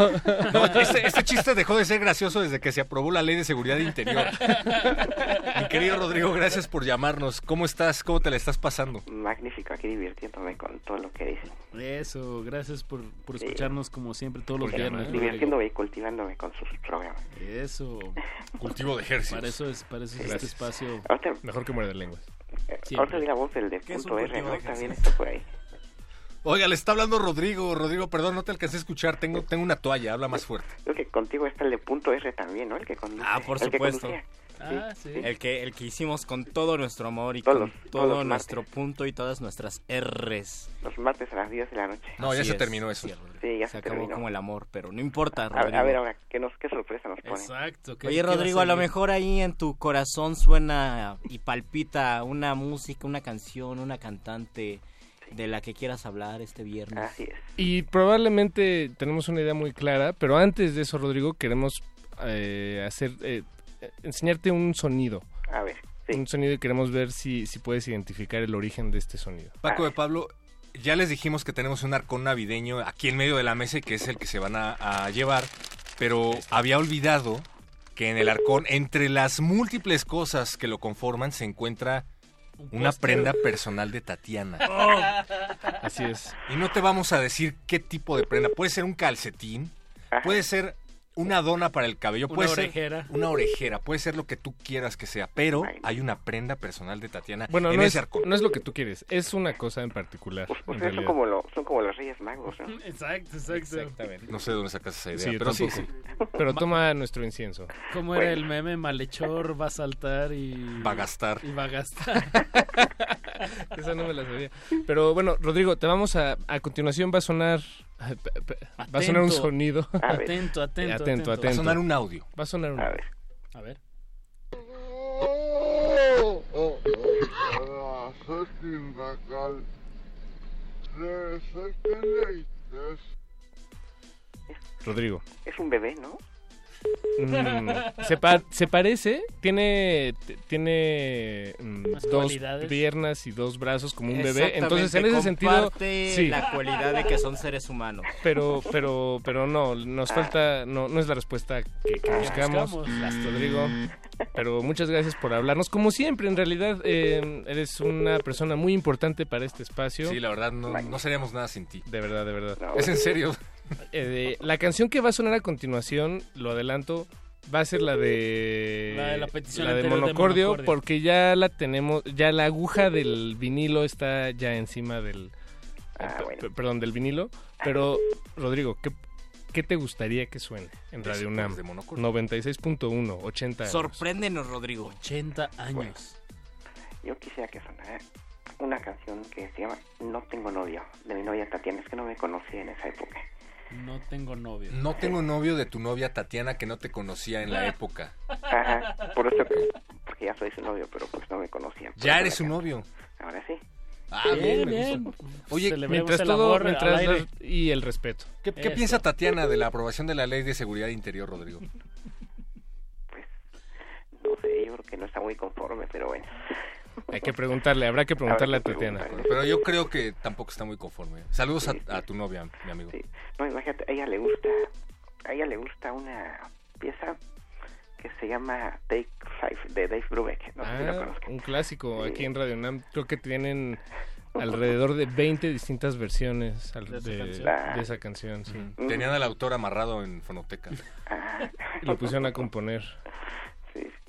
No, este, este chiste dejó de ser gracioso desde que se aprobó la ley de seguridad interior. Mi querido Rodrigo, gracias por llamarnos. ¿Cómo estás? ¿Cómo te la estás pasando? Magnífico, aquí divirtiéndome con todo lo que dicen. Eso, gracias por, por Sí. escucharnos como siempre todos los viernes. Divirtiéndome y cultivándome con sus programas. Eso. Cultivo de ejércitos. Para eso es, para eso es este espacio. Ahorita, Mejor que muerde lenguas. eh, ahorita vi la voz del de ¿Qué es un punto R, ¿no? de También está por ahí. Oiga, le está hablando Rodrigo. Rodrigo, perdón, no te alcancé a escuchar. Tengo, tengo una toalla, habla más fuerte. Creo que contigo está el de punto R también, ¿no? El que conduce. Ah, por el que supuesto. Ah, sí. El que, el que hicimos con todo nuestro amor y Todos con todos todo nuestro punto y todas nuestras R's. Los martes a las 10 de la noche. No, ya Así se es. terminó eso. Sí, ya Se se, acabó terminó. como el amor, pero no importa, A, Rodrigo. a ver ahora, ¿qué, nos, ¿qué sorpresa nos pone? Exacto. ¿qué- Oye, Rodrigo, a lo mejor ahí en tu corazón suena y palpita una música, una canción, una cantante de la que quieras hablar este viernes. Así es. Y probablemente tenemos una idea muy clara, pero antes de eso, Rodrigo, queremos eh, hacer eh, enseñarte un sonido. A ver, Un sonido y queremos ver si, si puedes identificar el origen de este sonido. Paco de Pablo, ya les dijimos que tenemos un arcón navideño aquí en medio de la mesa y que es el que se van a, a llevar, pero había olvidado que en el arcón, entre las múltiples cosas que lo conforman, se encuentra una prenda personal de Tatiana. Así es. Y no te vamos a decir qué tipo de prenda. Puede ser un calcetín, puede ser una dona para el cabello, Una puede ser orejera. una orejera, puede ser lo que tú quieras que sea, pero hay una prenda personal de Tatiana Bueno, en no ese es, no es lo que tú quieres, es una cosa en particular. Pues en son como, lo, son como los Reyes Magos, ¿no? Exacto, exacto. No sé de dónde sacas esa idea, Sí, pero sí, sí. Pero toma nuestro incienso. ¿Cómo era el meme? Malhechor va a saltar y... Va a gastar. Y va a gastar. Esa no me la sabía. Pero bueno, Rodrigo, te vamos a. A continuación va a sonar. Va a sonar un sonido. Atento, atento, atento. atento, Va a sonar un audio. Va a sonar un A audio. ver. A ver. Rodrigo. Es un bebé, ¿no? Mm, se, pa- se parece, tiene, tiene mm, dos cualidades. piernas y dos brazos como un bebé. Entonces, en ese sentido, sí. la cualidad de que son seres humanos. Pero, pero, pero no, nos falta, no, no es la respuesta que, que buscamos, buscamos. Rodrigo. Pero muchas gracias por hablarnos. Como siempre, en realidad, eh, eres una persona muy importante para este espacio. Sí, la verdad, no, no seríamos nada sin ti. De verdad, de verdad. Es en serio. Eh, de- la canción que va a sonar a continuación, lo adelanto, va a ser la de La de la petición la de monocordio, porque ya la tenemos, ya la aguja del vinilo está ya encima del, pe- perdón, del vinilo. Pero Rodrigo, ¿qué, qué te gustaría que suene en Radio UNAM? de Monocordio. 96.1, 80. años. Sorpréndenos, Rodrigo. 80 años. Yo quisiera que sonara una canción que se llama No tengo novio, de mi novia Tatiana. Es que no me conocí en esa época. No tengo novio. No tengo novio de tu novia Tatiana que no te conocía en la época. Ajá, por eso que, porque ya soy su novio, pero pues no me conocía. Ya eres su novio. Ahora sí. Ah, Bien, bien, bien. Oye, Mientras el todo, amor al mientras aire. las- y el respeto. ¿qué, qué piensa Tatiana de la aprobación de la ley de seguridad interior, Rodrigo? No sé, yo creo que no está muy conforme, pero bueno. Hay que preguntarle, habrá que preguntarle a Habrá que Tatiana. Pero yo creo que tampoco está muy conforme. Saludos a, a tu novia, mi amigo. No, imagínate, a ella le gusta, a ella le gusta una pieza que se llama Take Five de Dave Brubeck. No sé si lo Ah, conozco. un clásico aquí en Radio Nam. Creo que tienen alrededor de 20 distintas versiones al- De esa de, canción. de esa canción. sí. Tenían al autor amarrado en fonoteca. Y lo pusieron a componer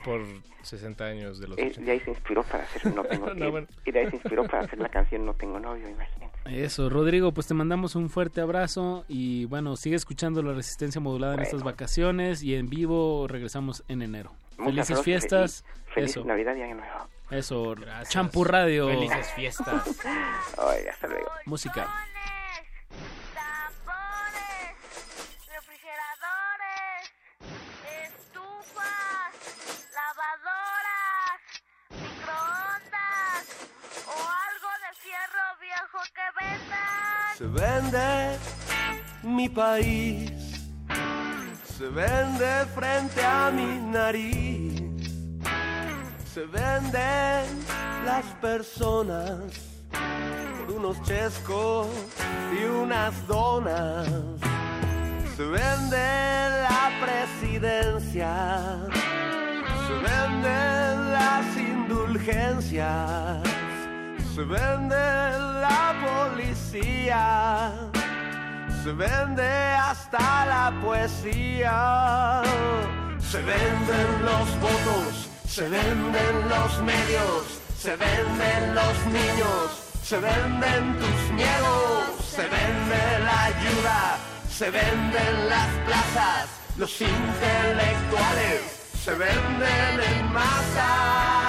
por 60 años de los 80. de ahí se inspiró para hacer No Tengo No, y- bueno. Y de ahí se inspiró para hacer la canción No Tengo Novio, imagínate. Eso, Rodrigo, pues te mandamos un fuerte abrazo y bueno, sigue escuchando la resistencia modulada en estas vacaciones y en vivo regresamos en enero. Muchas Felices gracias, fiestas. Feliz Eso, Navidad y Año Nuevo. eso. Champú Radio. Felices fiestas. Ay, hasta luego. Música. Se vende mi país, se vende frente a mi nariz, se venden las personas por unos chescos y unas donas. Se vende la presidencia, se venden las indulgencias, se vende la policía, se vende hasta la poesía, se venden los votos, se venden los medios, se venden los niños, se venden tus miedos, se vende la ayuda, se venden las plazas, los intelectuales, se venden en masa,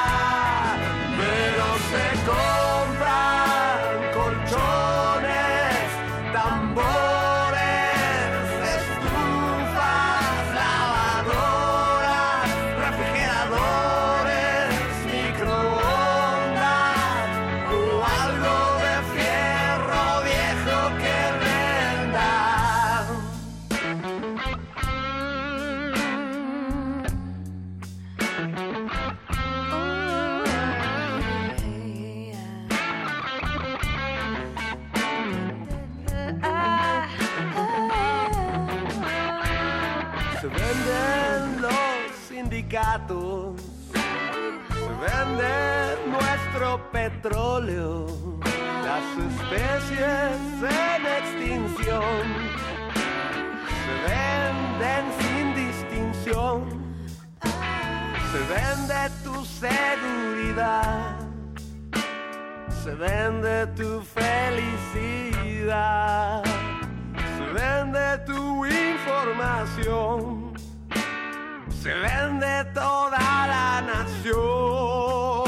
sindicatos, se vende nuestro petróleo, las especies en extinción, se venden sin distinción, se vende tu seguridad, se vende tu felicidad. Se vende tu información, se vende toda la nación.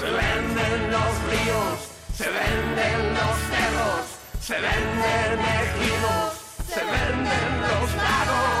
Se venden los ríos, se venden los cerros, se venden ejidos, se venden los lagos,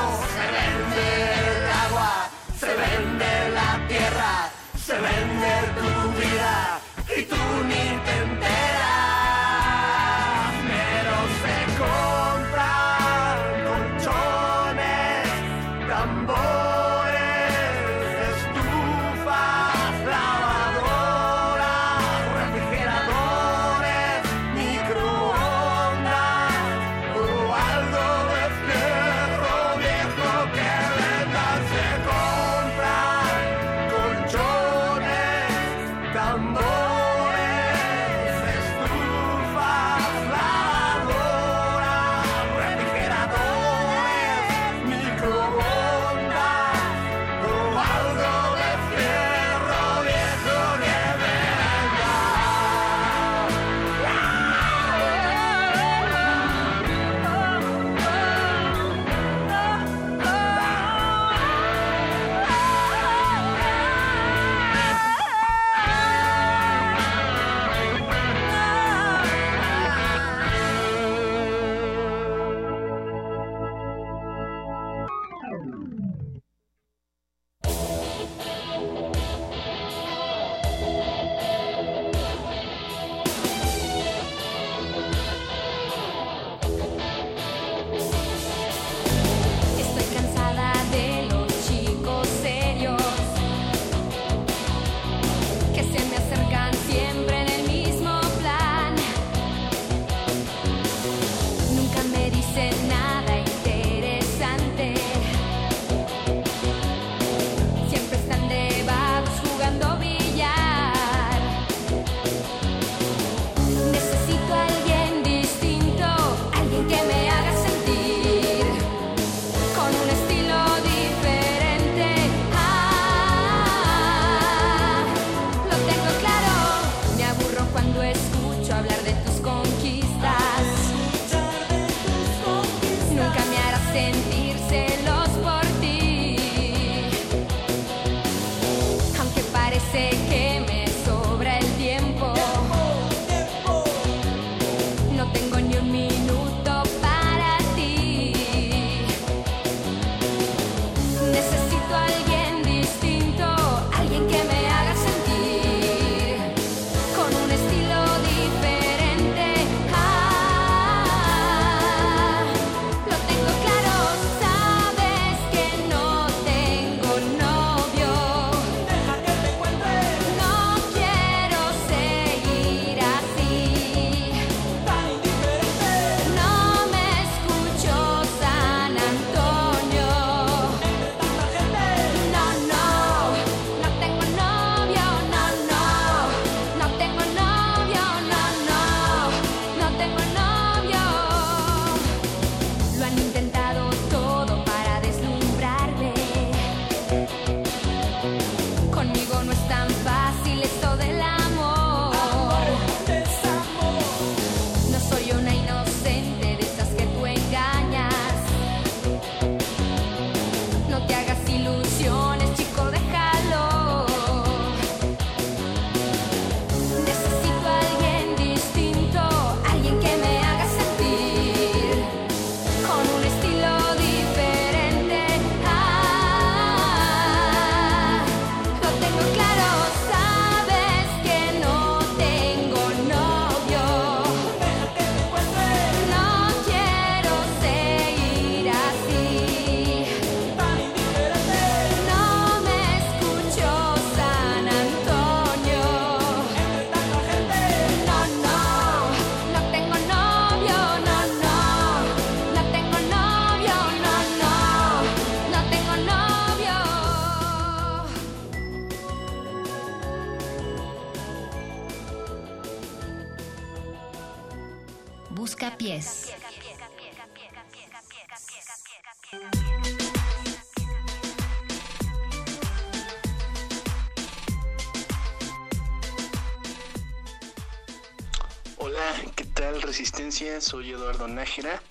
Soy Eduardo Nájera,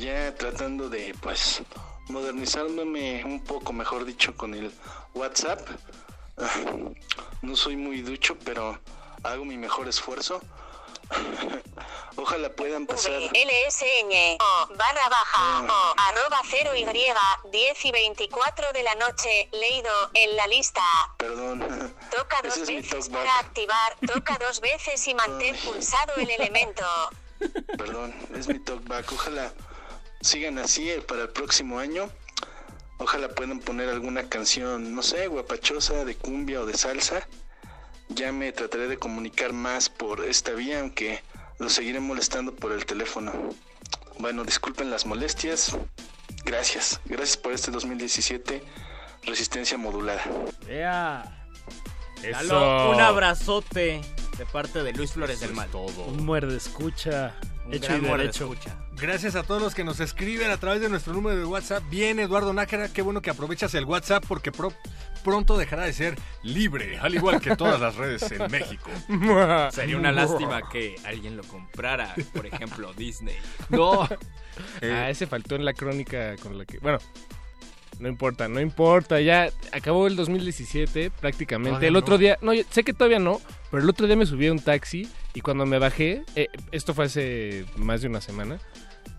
ya tratando de pues modernizarme un poco, mejor dicho, con el WhatsApp. Ah, No soy muy ducho, pero hago mi mejor esfuerzo. Ojalá puedan pasar. LSN barra baja o arroba 0 y 10 y 24 de la noche leído en la lista. Perdón. Toca dos veces para activar, toca dos veces y mantén pulsado el elemento. Perdón, es mi talkback. Ojalá sigan así eh, para el próximo año. Ojalá puedan poner alguna canción, no sé, guapachosa, de cumbia o de salsa. Ya me trataré de comunicar más por esta vía, aunque los seguiré molestando por el teléfono. Bueno, disculpen las molestias. Gracias. Gracias por este 2017. Resistencia modulada. Lalo, un abrazote de parte de Luis Flores del Mal. Un muerde escucha Un hecho gran y muerde derecho. escucha. Gracias a todos los que nos escriben a través de nuestro número de WhatsApp. Bien, Eduardo Nájera, qué bueno que aprovechas el WhatsApp porque pro- pronto dejará de ser libre, al igual que todas las redes en México. Sería una lástima que alguien lo comprara, por ejemplo, Disney. No. Eh, ah, ese faltó en la crónica con la que. Bueno, no importa, no importa. Ya acabó el 2017 prácticamente. El no. otro día. No, yo- sé que todavía no, pero el otro día me subí a un taxi y cuando me bajé, eh, esto fue hace más de una semana.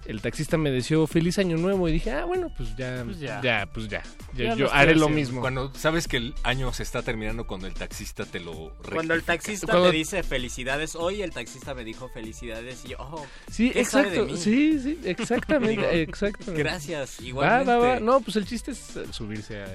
El taxista me deseó feliz año nuevo y dije, ah, bueno, pues ya, Pues ya. ya. pues ya. Yo, Ya yo lo haré lo mismo. Cuando sabes que el año se está terminando cuando el taxista te lo Cuando el rectifica. taxista Cuando- te dice felicidades, hoy el taxista me dijo felicidades y yo, oh, Sí, ¿qué sabe exacto. de mí? Sí, sí, exactamente. Exactamente. Gracias, Va, igualmente. va, va. No, pues el chiste es subirse a,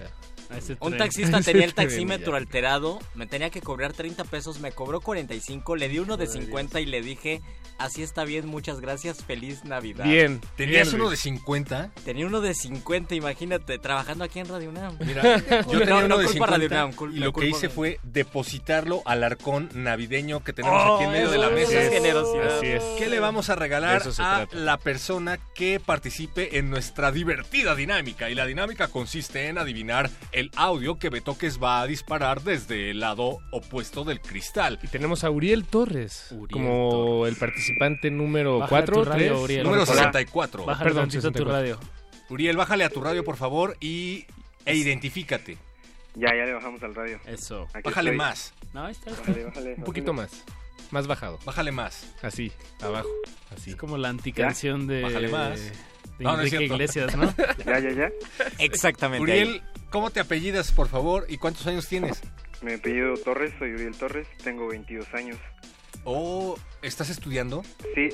Un taxista tenía el taxímetro alterado, me tenía que cobrar 30 pesos, me cobró 45, le di uno de 50 y le dije, así está bien, muchas gracias, feliz Navidad. Bien. ¿Tenías bien, uno de Luis. 50? Tenía uno de 50, imagínate, trabajando aquí en Radio UNAM. Mira, yo tenía No, uno no de culpa a 50 Radio UNAM, y lo que hice fue depositarlo al arcón navideño que tenemos Oh, aquí en medio de la es mesa. generosidad. Así es. ¿Qué le vamos a regalar a trata. la persona que participe en nuestra divertida dinámica? Y la dinámica consiste en adivinar el audio que Betoques va a disparar desde el lado opuesto del cristal. Y tenemos a Uriel Torres como el participante número Bájale 4 tu radio, Uriel. Número Hola. 64. Bájale Perdón, tantito tu 64. radio. Uriel, bájale a tu radio, por favor, y e identifícate. Ya, ya le bajamos al radio. Eso. Aquí Bájale estoy. más. No, ahí está. Bájale, bájale. Un poquito más. Más bajado. Bájale más. Así, abajo. Así. Es como la anticanción de, Bájale más. De No, Enrique cierto. Iglesias, ¿no? Ya, ya, ya. Exactamente. Uriel, ¿cómo te apellidas, por favor? ¿Y cuántos años tienes? Me apellido Torres, soy Uriel Torres, tengo 22 años. ¿O estás estudiando? Sí,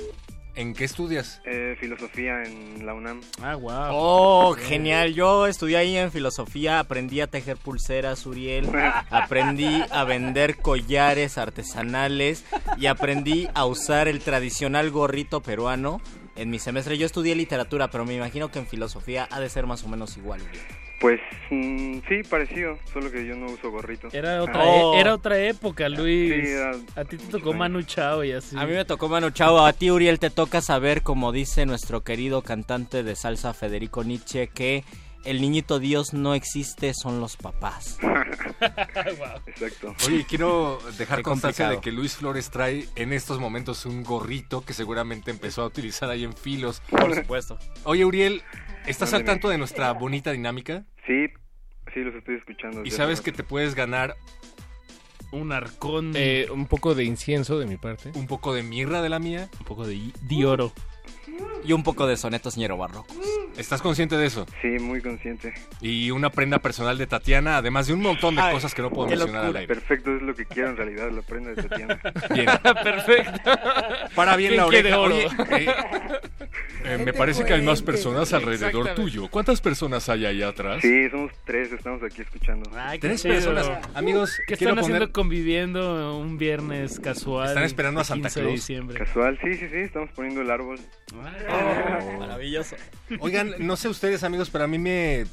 ¿En qué estudias? eh, filosofía en la UNAM. Ah, wow. Oh, genial. Yo estudié ahí en filosofía, aprendí a tejer pulseras, Uriel, aprendí a vender collares artesanales y aprendí a usar el tradicional gorrito peruano en mi semestre. Yo estudié literatura, pero me imagino que en filosofía ha de ser más o menos igual, Uriel. Pues mm, sí, parecido, solo que yo no uso gorrito. Era otra, Oh. e- era otra época, Luis. Sí, era- A ti te tocó Manu Chao y así. A mí me tocó Manu Chao, a ti Uriel te toca saber, como dice nuestro querido cantante de salsa Federico Nietzsche, que el niñito Dios no existe, son los papás. Exacto. Oye, quiero dejar Qué constancia complicado. de que Luis Flores trae en estos momentos un gorrito que seguramente empezó a utilizar ahí en filos. Por supuesto. Oye, Uriel, ¿estás al tanto de nuestra bonita dinámica? Sí, sí, los estoy escuchando. Y sabes que te puedes ganar Un arcón. Eh, un poco de incienso de mi parte. un poco de mirra de la mía. un poco de oro. Y un poco de sonetos ñero barrocos. ¿Estás consciente de eso? Sí, muy consciente. Y una prenda personal de Tatiana, además de un montón de Ay, cosas que no puedo mencionar al aire. Perfecto, es lo que quiero en realidad, la prenda de Tatiana. Bien. Perfecto. Para bien ¿Quién la oreja. oro? Oye, eh, eh, me parece que hay más personas alrededor tuyo. ¿Cuántas personas hay ahí atrás? Sí, somos tres, estamos aquí escuchando. Ay, Tres chido. personas. Amigos, ¿Qué están haciendo poner- conviviendo un viernes casual? Están esperando a Santa 15 de Claus. diciembre. Casual, sí, sí, sí, estamos poniendo el árbol. Maravilloso. Oigan, no sé ustedes amigos, pero a mí me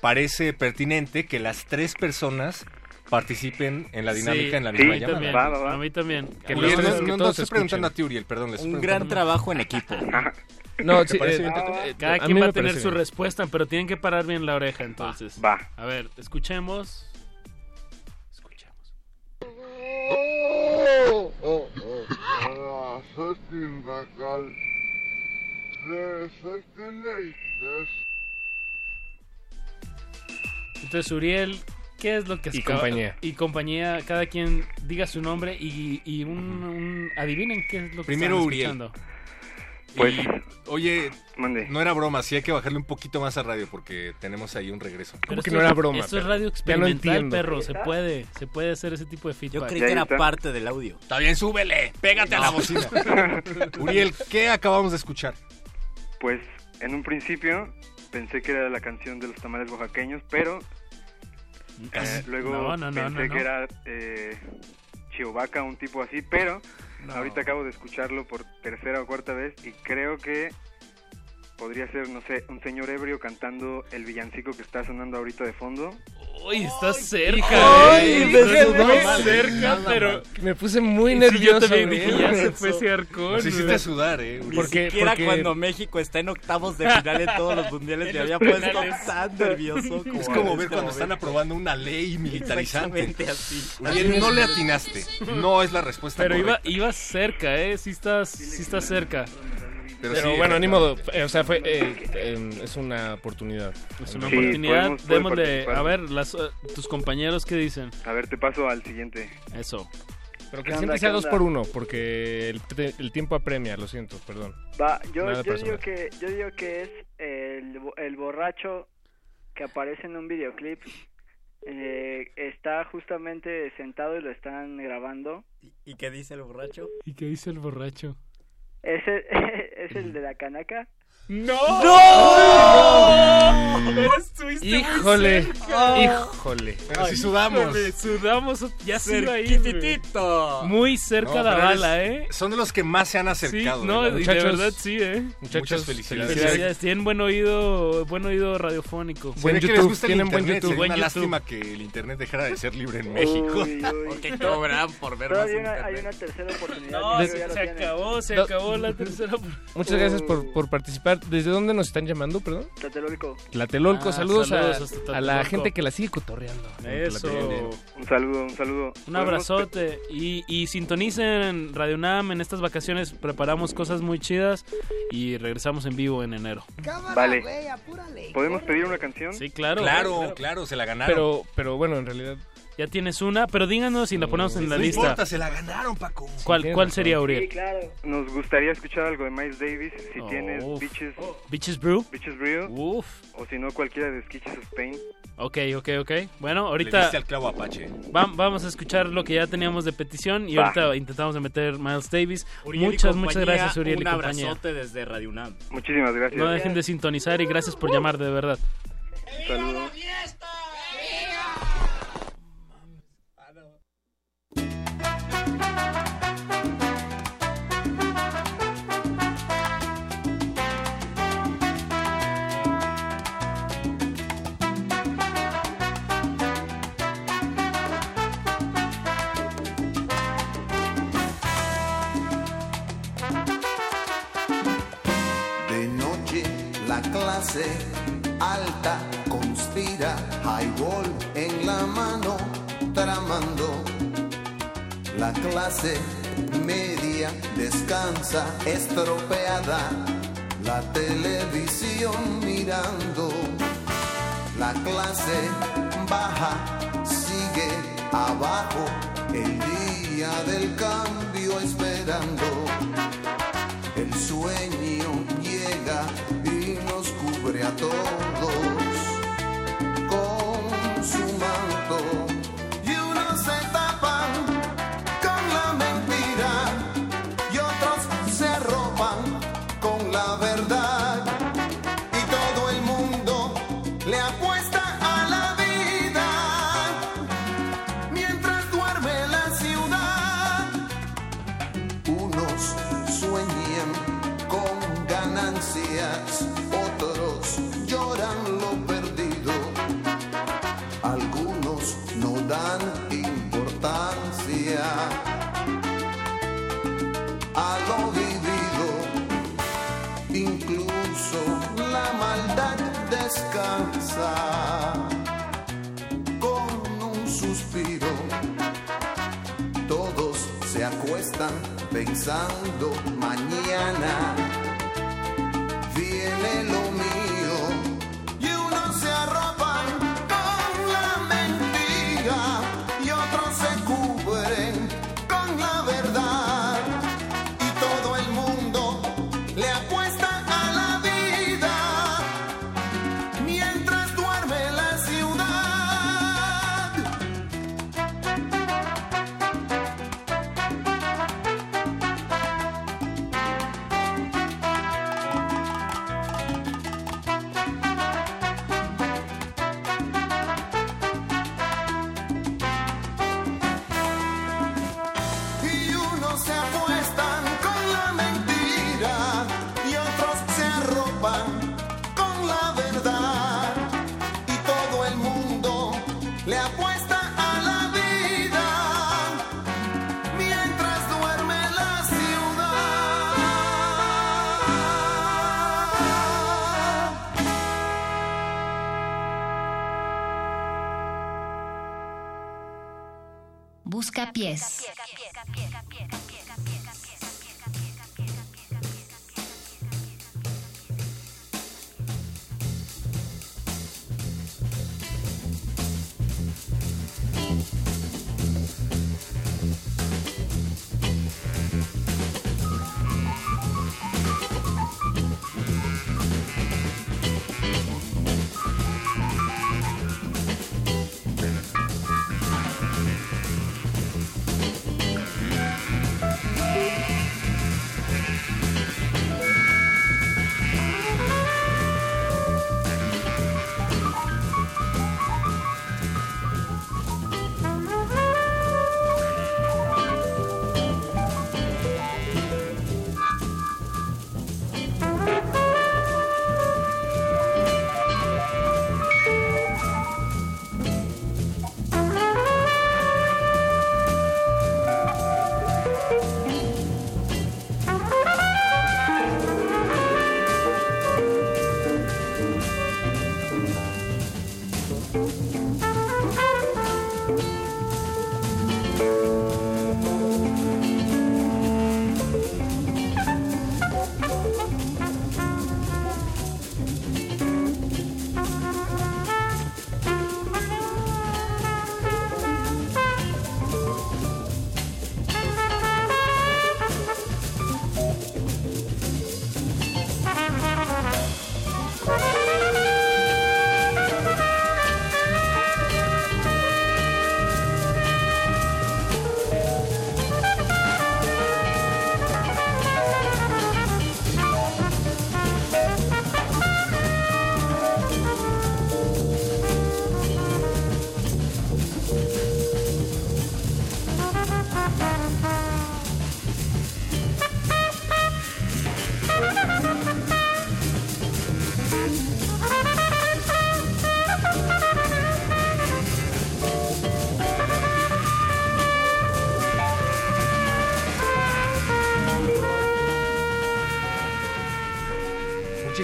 parece pertinente que las tres personas participen en la dinámica Sí, en la a misma mí llamada. también. Va, va, va. A mí también. Que Uriel, los- no, que no- estoy preguntando a ti, Uriel, perdón. le estoy Un gran trabajo en equipo. No, ¿Te sí, parece eh, bien? eh, Cada quien va a tener su bien. respuesta, pero tienen que parar bien la oreja entonces. Va. A ver, escuchemos. Entonces, Uriel, ¿qué es lo que Y compañía. Y compañía, cada quien diga su nombre y, y un, un- adivinen qué es lo que Primero están Uriel. escuchando. Pues, Y, oye, mande. no era broma, sí hay que bajarle un poquito más a radio porque tenemos ahí un regreso. Pero esto es- Esto es radio experimental, perro. Se puede, se puede hacer ese tipo de feedback. Yo creí que era parte del audio. Está bien, súbele, pégate a la bocina. Uriel, ¿qué acabamos de escuchar? Pues en un principio pensé que era la canción de los tamales oaxaqueños, pero eh, luego No, no, no, pensé que era eh, Chiovaca, un tipo así, pero ahorita acabo de escucharlo por tercera o cuarta vez y creo que podría ser, no sé, un señor ebrio cantando el villancico que está sonando ahorita de fondo. Uy, estás cerca, Ay, me muy cerca, Nada pero... mal. Me puse muy Sí, nervioso. yo también dije, ya se fue ese arcón. Nos hiciste sudar, eh. Ni Porque- siquiera porque- cuando México está en octavos de final en todos los mundiales los había puesto tan nervioso como Es como ver este cuando están aprobando una ley militarizante. Así. No le atinaste. No es la respuesta Pero iba, ibas cerca, ¿eh? Sí estás, sí estás cerca. Pero, Pero sí, bueno, ni modo. eh, O sea, fue, eh, eh, es una oportunidad. Es una Sí, oportunidad. podemos- Démosle, a ver, las, tus compañeros, ¿qué dicen? A ver, te paso al siguiente. Eso. Pero que ¿Qué siempre sea dos por uno, porque el, tiempo apremia, lo siento, perdón. Va, yo, yo digo que yo digo que es el, el borracho que aparece en un videoclip. Eh, está justamente sentado y lo están grabando. ¿Y qué dice el borracho? ¿Y qué dice el borracho? ¿Es el, es el de la canaca? ¡No! ¡No! Pero estuviste muy Híjole, cerca. híjole. Pero si sudamos. híjole, sudamos, ya. Cerquititito. Muy cerca No, la pero bala, ¿eh? Son de los que más se han Sí, acercado. no, ¿verdad? y de Muchachos, verdad sí, ¿eh? Muchachos, Muchas felicidades. Felicidades, tienen buen oído, buen oído radiofónico. Se Buen ve que les YouTube, gusta el tienen buen internet. YouTube. Sería Buen una YouTube. lástima que el internet dejara de ser libre en México. Uy, uy. Porque cobran por ver más Todavía una- hay internet. una tercera oportunidad. No, yo se, creo ya lo se tienen. acabó, se No. acabó la tercera. Muchas gracias por, por participar. ¿Desde dónde nos están llamando, perdón? Tlatelolco. Tlatelolco, Ah, saludos, saludos a- a, la gente que la sigue cotorreando. Eso. Un saludo, un saludo. Un abrazote y, y sintonicen Radio UNAM en estas vacaciones. Preparamos cosas muy chidas y regresamos en vivo en enero. Vale. ¿Podemos pedir una canción? Sí, claro. Claro, claro, se la ganaron. Pero, pero bueno, en realidad. Ya tienes una, pero díganos si la ponemos en la no lista. importa, se la ganaron, Paco. ¿Cuál, cuál sería Sí, Uriel? claro. Nos gustaría escuchar algo de Miles Davis, si Oh, tienes uf. Bitches, Bitches Brew. Bitches Brew, Uf. o si no cualquiera de Sketches of Pain. Ok, ok, ok. Bueno, ahorita diste al clavo Apache. va- vamos a escuchar lo que ya teníamos de petición y Va. ahorita intentamos de meter Miles Davis. Uriel muchas, muchas gracias Uriel Un y compañía. abrazote desde Radio UNAM. Muchísimas gracias. No dejen de sintonizar y gracias por llamar de verdad. Saludos. De clase alta conspira, highball en la mano, tramando. La clase media descansa estropeada, la televisión mirando. La clase baja sigue abajo, el día del cambio esperando. El sueño cubre pensando mañana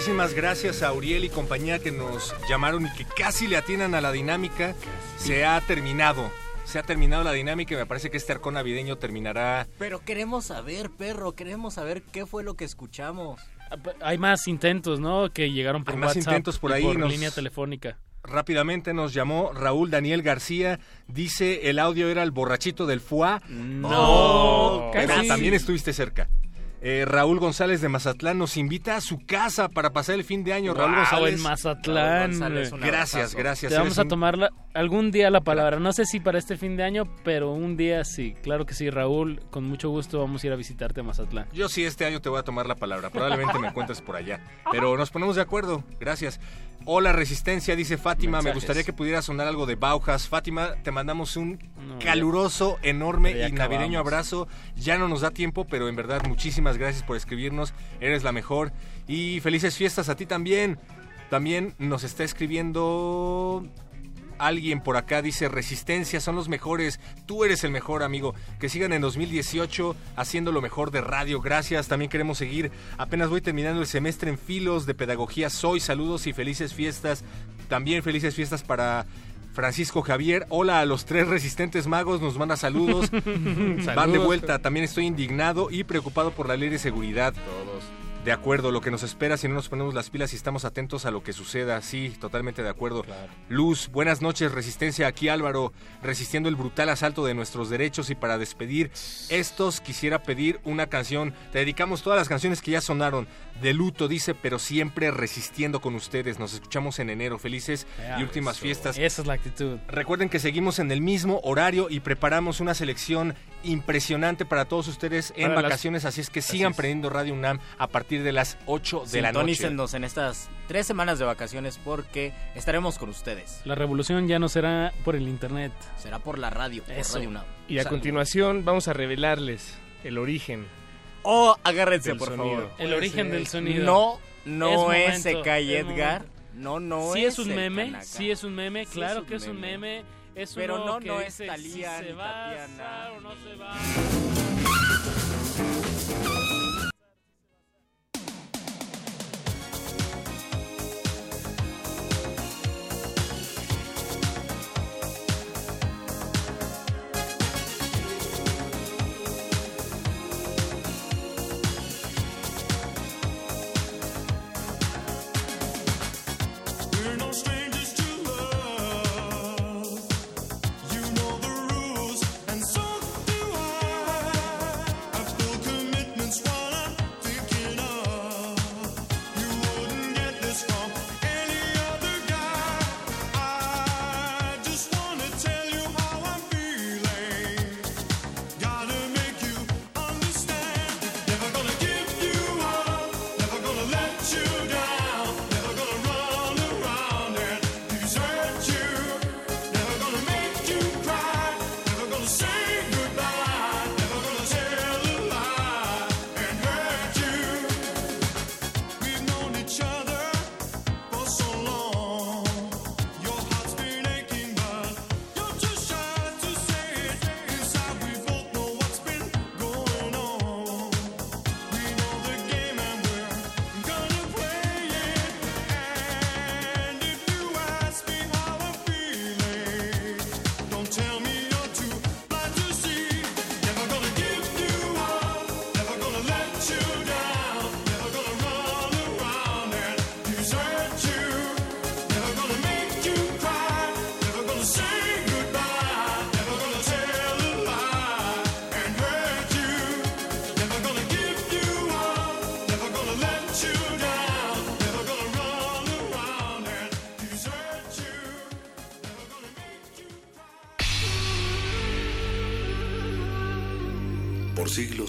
Muchísimas gracias a Uriel y compañía que nos llamaron y que casi le atinan a la dinámica. Se ha terminado. Se ha terminado la dinámica y me parece que este arcón navideño terminará. Pero queremos saber, perro, queremos saber qué fue lo que escuchamos. Hay más intentos, ¿no? Que llegaron por Hay más WhatsApp intentos por y ahí, por nos- línea telefónica. Rápidamente nos llamó Raúl Daniel García. Dice el audio era el borrachito del FUA. No, pero casi. también estuviste cerca. Eh, Raúl González de Mazatlán nos invita a su casa para pasar el fin de año. Raúl González. en Mazatlán. Gracias, gracias. Te vamos a un- tomar la- algún día la palabra. No sé si para este fin de año, pero un día sí. Claro que sí, Raúl. Con mucho gusto vamos a ir a visitarte a Mazatlán. Yo sí este año te voy a tomar la palabra. Probablemente me encuentres por allá. Pero nos ponemos de acuerdo. Gracias. Hola Resistencia, dice Fátima. Me gustaría que pudiera sonar algo de Bauhaus. Fátima, te mandamos un No, caluroso, enorme ya y navideño abrazo. Ya no nos da tiempo, pero en verdad muchísimas gracias por escribirnos. Eres la mejor. Y felices fiestas a ti también. También nos está escribiendo alguien por acá dice, resistencia, son los mejores, tú eres el mejor amigo, que sigan en 2018 haciendo lo mejor de radio, gracias, también queremos seguir, apenas voy terminando el semestre en filos de pedagogía, soy, saludos y felices fiestas, también felices fiestas para... Francisco Javier, hola a los tres resistentes magos, nos manda saludos. Van de Saludos. vuelta, también estoy indignado y preocupado por la ley de seguridad. Todos. De acuerdo, lo que nos espera si no nos ponemos las pilas y estamos atentos a lo que suceda. Sí, totalmente de acuerdo. Luz, buenas noches, Resistencia. Aquí Álvaro, resistiendo el brutal asalto de nuestros derechos y para despedir estos quisiera pedir una canción. Te dedicamos todas las canciones que ya sonaron. De luto, dice, pero siempre resistiendo con ustedes. Nos escuchamos en enero. Felices y últimas eso. fiestas. Esa es la actitud. Recuerden que seguimos en el mismo horario y preparamos una selección impresionante para todos ustedes en Para las- vacaciones, así es que sigan prendiendo Radio UNAM a partir de las 8 de la noche. En estas tres semanas de vacaciones porque estaremos con ustedes. La revolución ya no será por el internet. Será por la radio, por Eso. Radio. Y a Salud. continuación vamos a revelarles el origen. Oh, agárrense, del por sonido. favor. El origen del sonido. No, no Es es, es Edgar. No, no sí es. es un meme, Kanaka. sí es un meme, Sí claro es que es un meme. Es Pero no, que no es dice, Thalía si se va o no se va.